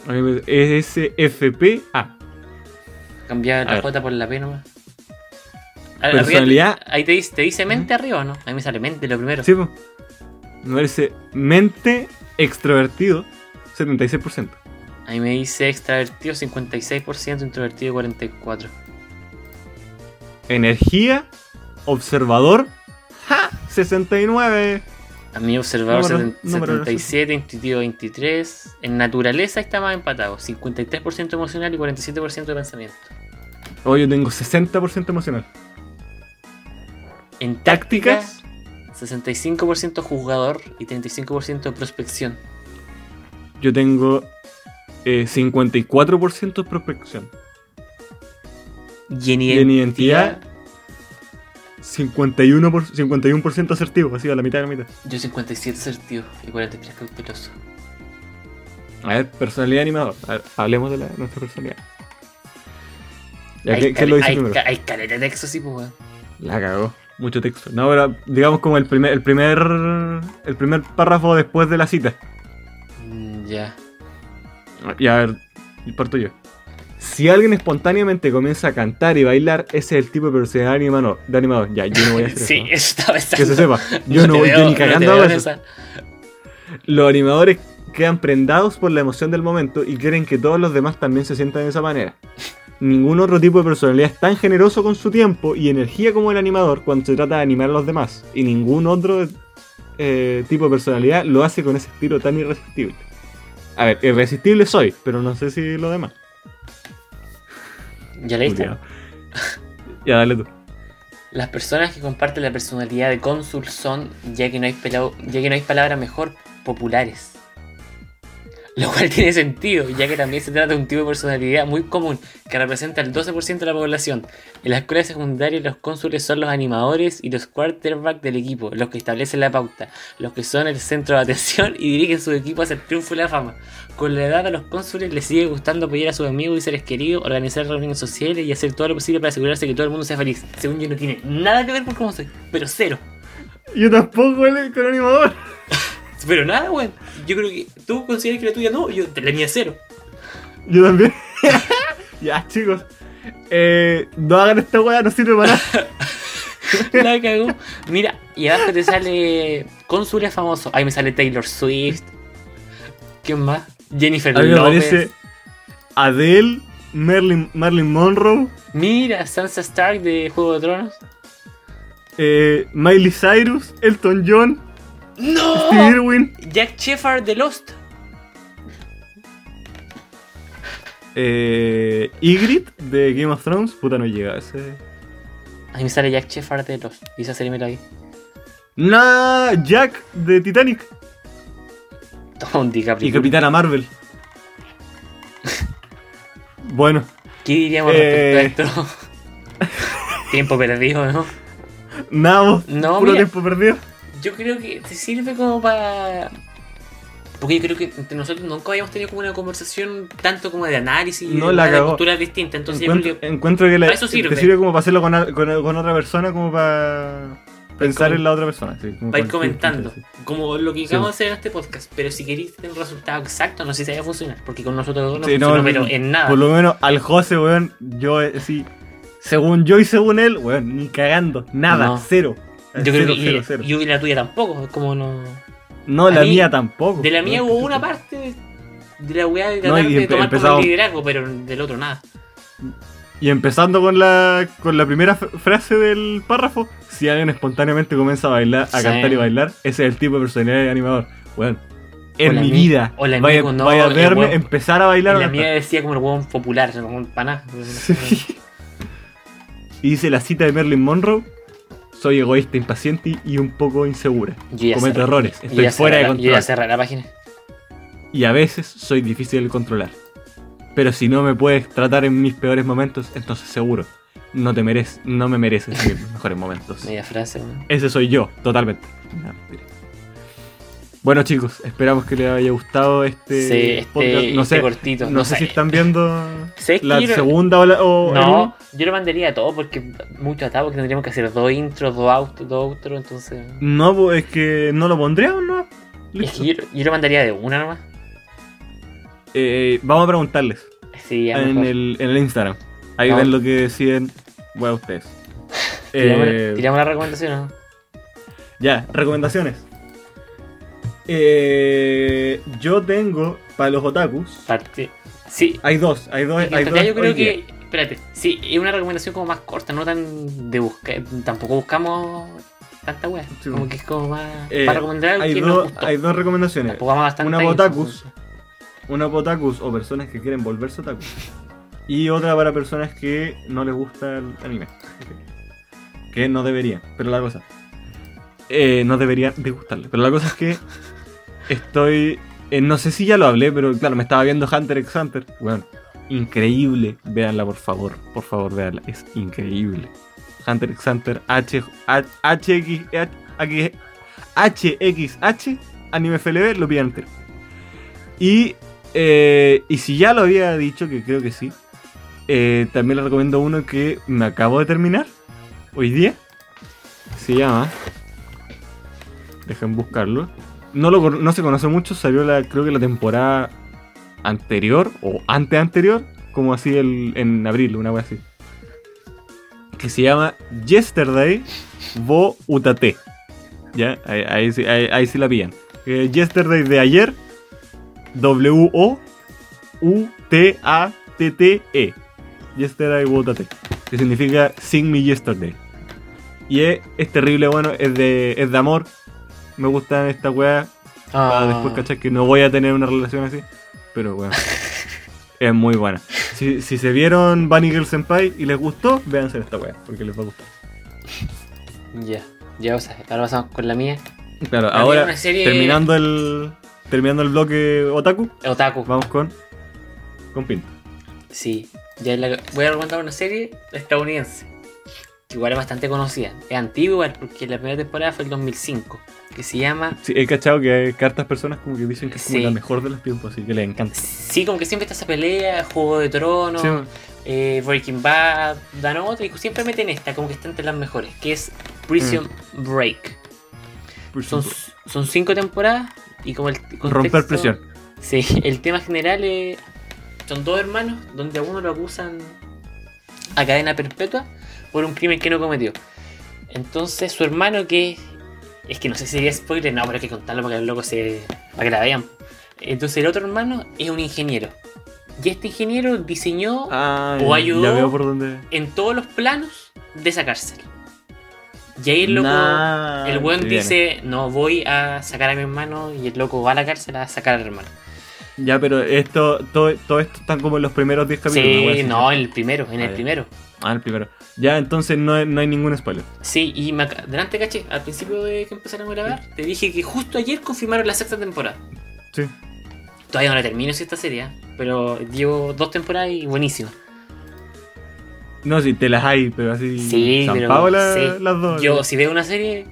A mí me es SFPA. Cambiar A la ver. J por la P nomás. Personalidad. arriba ahí te dice, te dice mente arriba, ¿o ¿no? A mí me sale mente lo primero. Sí, po. Me parece mente extrovertido, 76%. A mí me dice extravertido 56%, introvertido 44%. Energía, observador, ¡ja! 69. A mí observador Número- seten- número 77, intuitivo 23. En naturaleza está más empatado. 53% emocional y 47% de pensamiento. Hoy yo tengo 60% emocional. En táctica, Tácticas, 65% jugador y 35% prospección. yo tengo eh, 54% prospección. Y en identidad, 51%, por- 51 asertivo, así a la mitad de la mitad. yo 57 asertivo y 43 cauteloso. A ver, personalidad animador. A ver, hablemos de la, nuestra personalidad. Ya, Hay ¿qué, qué cal- lo dice hay, primero? hay caleta de texto, sí, pues. La cagó. Mucho texto. No, pero digamos como el primer, el primer. El primer párrafo después de la cita. Mm, Ya. Y a ver, parto yo. Si alguien espontáneamente comienza a cantar y bailar, ese es el tipo de personalidad animador. De animador. Ya, yo no voy a hacer Sí, eso. ¿no? eso estaba. Que se sepa. Yo no, te voy veo- ni no cagando en eso. Los animadores quedan prendados por la emoción del momento y quieren que todos los demás también se sientan de esa manera. Ningún otro tipo de personalidad es tan generoso con su tiempo y energía como el animador cuando se trata de animar a los demás. Y ningún otro eh, tipo de personalidad lo hace con ese estilo tan irresistible. A ver, irresistible soy, pero no sé si lo demás. ¿Ya leíste? Ya, dale tú. Las personas que comparten la personalidad de cónsul son, ya que no hay, ya que no hay palabra mejor, populares. Lo cual tiene sentido, ya que también se trata de un tipo de personalidad muy común, que representa el 12% de la población. En la escuela secundaria los cónsules son los animadores y los quarterbacks del equipo, los que establecen la pauta, los que son el centro de atención y dirigen su equipo hacia el triunfo y la fama. Con la edad a los cónsules les sigue gustando apoyar a sus amigos y seres queridos, organizar reuniones sociales y hacer todo lo posible para asegurarse que todo el mundo sea feliz. Según yo no tiene nada que ver con cómo soy, pero cero. Yo tampoco, el animador. Pero nada, weón. Yo creo que tú consideras que la tuya no, yo la mía cero. Yo también. ya, chicos. Eh, no hagan esta weá, no sirve para nada. La cagó. Mira, y abajo te sale cónsules famosos. Ahí me sale Taylor Swift. ¿Quién más? Jennifer A mí me López. aparece Adele, Marilyn, Marilyn Monroe, Mira, Sansa Stark de Juego de Tronos. eh, Miley Cyrus, Elton John, ¡No! Steve Irwin, Jack Shepard de Lost. eh, Ygritte de Game of Thrones. Puta, no llega ese. Ahí me sale Jack Shepard de Lost. Y esa serie me la vi. Nah, Jack de Titanic un DiCaprio. y Capitana Marvel. bueno, ¿Qué diríamos Eh. respecto a esto? Tiempo perdido, ¿no? nada, No, puro mira. tiempo perdido. Yo creo que te sirve como para. Porque yo creo que entre nosotros nunca habíamos tenido como una conversación tanto como de análisis No, de, la de culturas distintas. Entonces yo Encuentro, creo que. encuentro que la- para eso sirve. te sirve como para hacerlo con, a- con- con otra persona, como para pensar en la otra persona. Sí, Va a ir comentando, gente, sí. como lo que Sí. acabamos de hacer en este podcast. Pero si queréis tener un resultado exacto, no sé si vaya a funcionar. Porque con nosotros dos no funcionó, no, pero en nada. Por lo menos al José, weón, yo eh, sí. Según yo y según él, weón, ni cagando. Nada, No. cero. Yo cero, creo que cero, cero. yo la tuya tampoco. Como no. No, a la mí- mía tampoco. De la mía hubo una parte de la weá de tratar de tomar como el liderazgo, pero del otro nada. Y empezando con la con la primera frase del párrafo, si alguien espontáneamente comienza a bailar, a Sí. cantar y bailar, ese es el tipo de personalidad de animador. Weón, en mi mía- vida, vaya, mía, no, vaya a verme, empezar a bailar. La mía decía como el hueón popular, como un paná. Sí. Y dice la cita de Marilyn Monroe. Soy egoísta, impaciente y un poco insegura. Cometo errores. Estoy fuera de control. la página. Y a veces soy difícil de controlar. Pero si no me puedes tratar en mis peores momentos, entonces seguro, no te mereces, no me mereces mis mejores momentos. Media frase, weón. Ese soy yo, totalmente. No. Bueno chicos, esperamos que les haya gustado este, Sí, este, podcast. No este sé, cortito. no sé si están viendo la Yo segunda o la... o No, yo lo mandaría a todo porque mucho atado porque tendríamos que hacer dos intros, dos autos, dos outros, entonces. No, pues es que no lo pondríamos, ¿no? Es que yo, yo lo mandaría de una nomás. Eh, vamos a preguntarles Sí, ya en el, en el Instagram. Ahí ven lo que deciden bueno, ustedes. Tiramos, Eh, tiramos la recomendación, ¿no? Ya, recomendaciones. Eh, yo tengo para los otakus. Parte. Sí, Hay dos, hay dos, hay dos yo creo hoy día. que. Espérate, sí, es una recomendación como más corta, no tan de buscar. Tampoco buscamos tanta wea. Sí, como que es como más. Eh, para recomendar hay, que dos, hay dos recomendaciones. Una otakus. Una para otakus o personas que quieren volverse otakus. Y otra para personas que no les gusta el anime. Que no deberían, pero la cosa. Eh, no deberían de gustarle. Pero la cosa es que estoy. eh, no sé si ya lo hablé, pero claro, me estaba viendo Hunter x Hunter. Bueno, increíble. Véanla, por favor. Por favor, véanla. Es increíble. Hunter x Hunter H, H, HX, H, HXH Anime FLB lo pillan entero. Y, eh, y si ya lo había dicho, que creo que sí, eh, también les recomiendo uno que me acabo de terminar hoy día. Se llama. Dejen buscarlo. No, lo, no se conoce mucho, salió la, creo que la temporada anterior o ante anterior, como así el, en abril, una wea así. Que se llama Yesterday Wo Utate. Ya, ahí, ahí sí- la pillan. Eh, yesterday de ayer, W-O-U-T-A-T-T-E. Yesterday Wo Utate. Que significa Sing Me Yesterday. Y es, es terrible, bueno, es de, es de amor. Me gustan esta weá. Para Ah, después cachar que no voy a tener una relación así. Pero bueno. es muy buena. Si, si se vieron Bunny Girl Senpai y les gustó, véanse esta weá, porque les va a gustar. Ya, ya, o sea, ahora pasamos con la mía. Claro, La ahora serie- terminando el. Terminando el bloque Otaku, Otaku. vamos con. Con Pinto. Sí, ya la- voy a recomendar una serie estadounidense. Que igual es bastante conocida. Es antigua porque la primera temporada fue el 2005. Que se llama. Sí, he cachado que hay cartas personas como que dicen que es como la mejor de los tiempos, así que les encanta. Sí, como que siempre está esa pelea, Juego de Tronos, Sí, eh, Breaking Bad, dan otra, y siempre meten esta, como que está entre las mejores, que es Prison Break. por Son, son cinco temporadas y como el contexto- Romper presión. Sí, el tema general es. Son dos hermanos donde a uno lo acusan a cadena perpetua por un crimen que no cometió. Entonces su hermano que. Es que no sé si sería spoiler, no, pero hay que contarlo para que el loco se. para que la vean. Entonces el otro hermano es un ingeniero. Y este ingeniero diseñó Ah, O ayudó- por dónde. en todos los planos de esa cárcel. Y ahí el loco. Nah, El weón viene. dice, no voy a sacar a mi hermano y el loco va a la cárcel a sacar al hermano. Ya, pero esto, todo, todo esto están como en los primeros 10 capítulos. Sí, no, en el primero, en Ah, el ya. primero. Ah, el primero. Ya, entonces no, hay- no hay ningún spoiler. Sí, y me delante caché, al principio de que empezaron a grabar, te dije que justo ayer confirmaron la sexta temporada. Sí. Todavía no la termino si esta serie, pero llevo dos temporadas y buenísima. No, si te las hay, pero así. Sí, pero zampado la- sí. las dos. Yo, si veo una serie,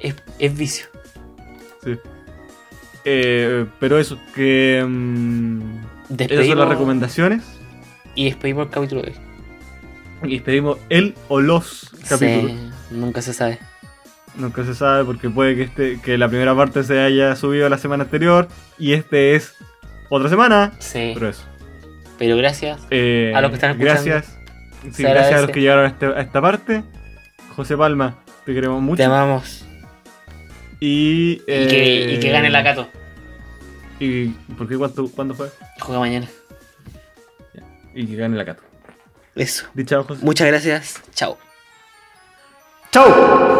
es, es vicio. Sí. Eh, pero eso, que. mm, esas son Despedimos, las recomendaciones. y despedimos el capítulo de hoy. Y pedimos el o los capítulos. Sí. Nunca se sabe. Nunca se sabe porque puede que este que la primera parte se haya subido la semana anterior y este es otra semana. Sí. Pero eso. Pero gracias. Eh, A los que están escuchando. Gracias. Sí, gracias a los que llegaron a, este- a esta parte. José Palma, te queremos mucho. Te amamos. Y, Y, que, y que eh, gane la Cato. ¿Y por qué cuánto, cuándo fue? Juega mañana. Y que gane la Cato. Eso. Muchas gracias. Chao. ¡Chao!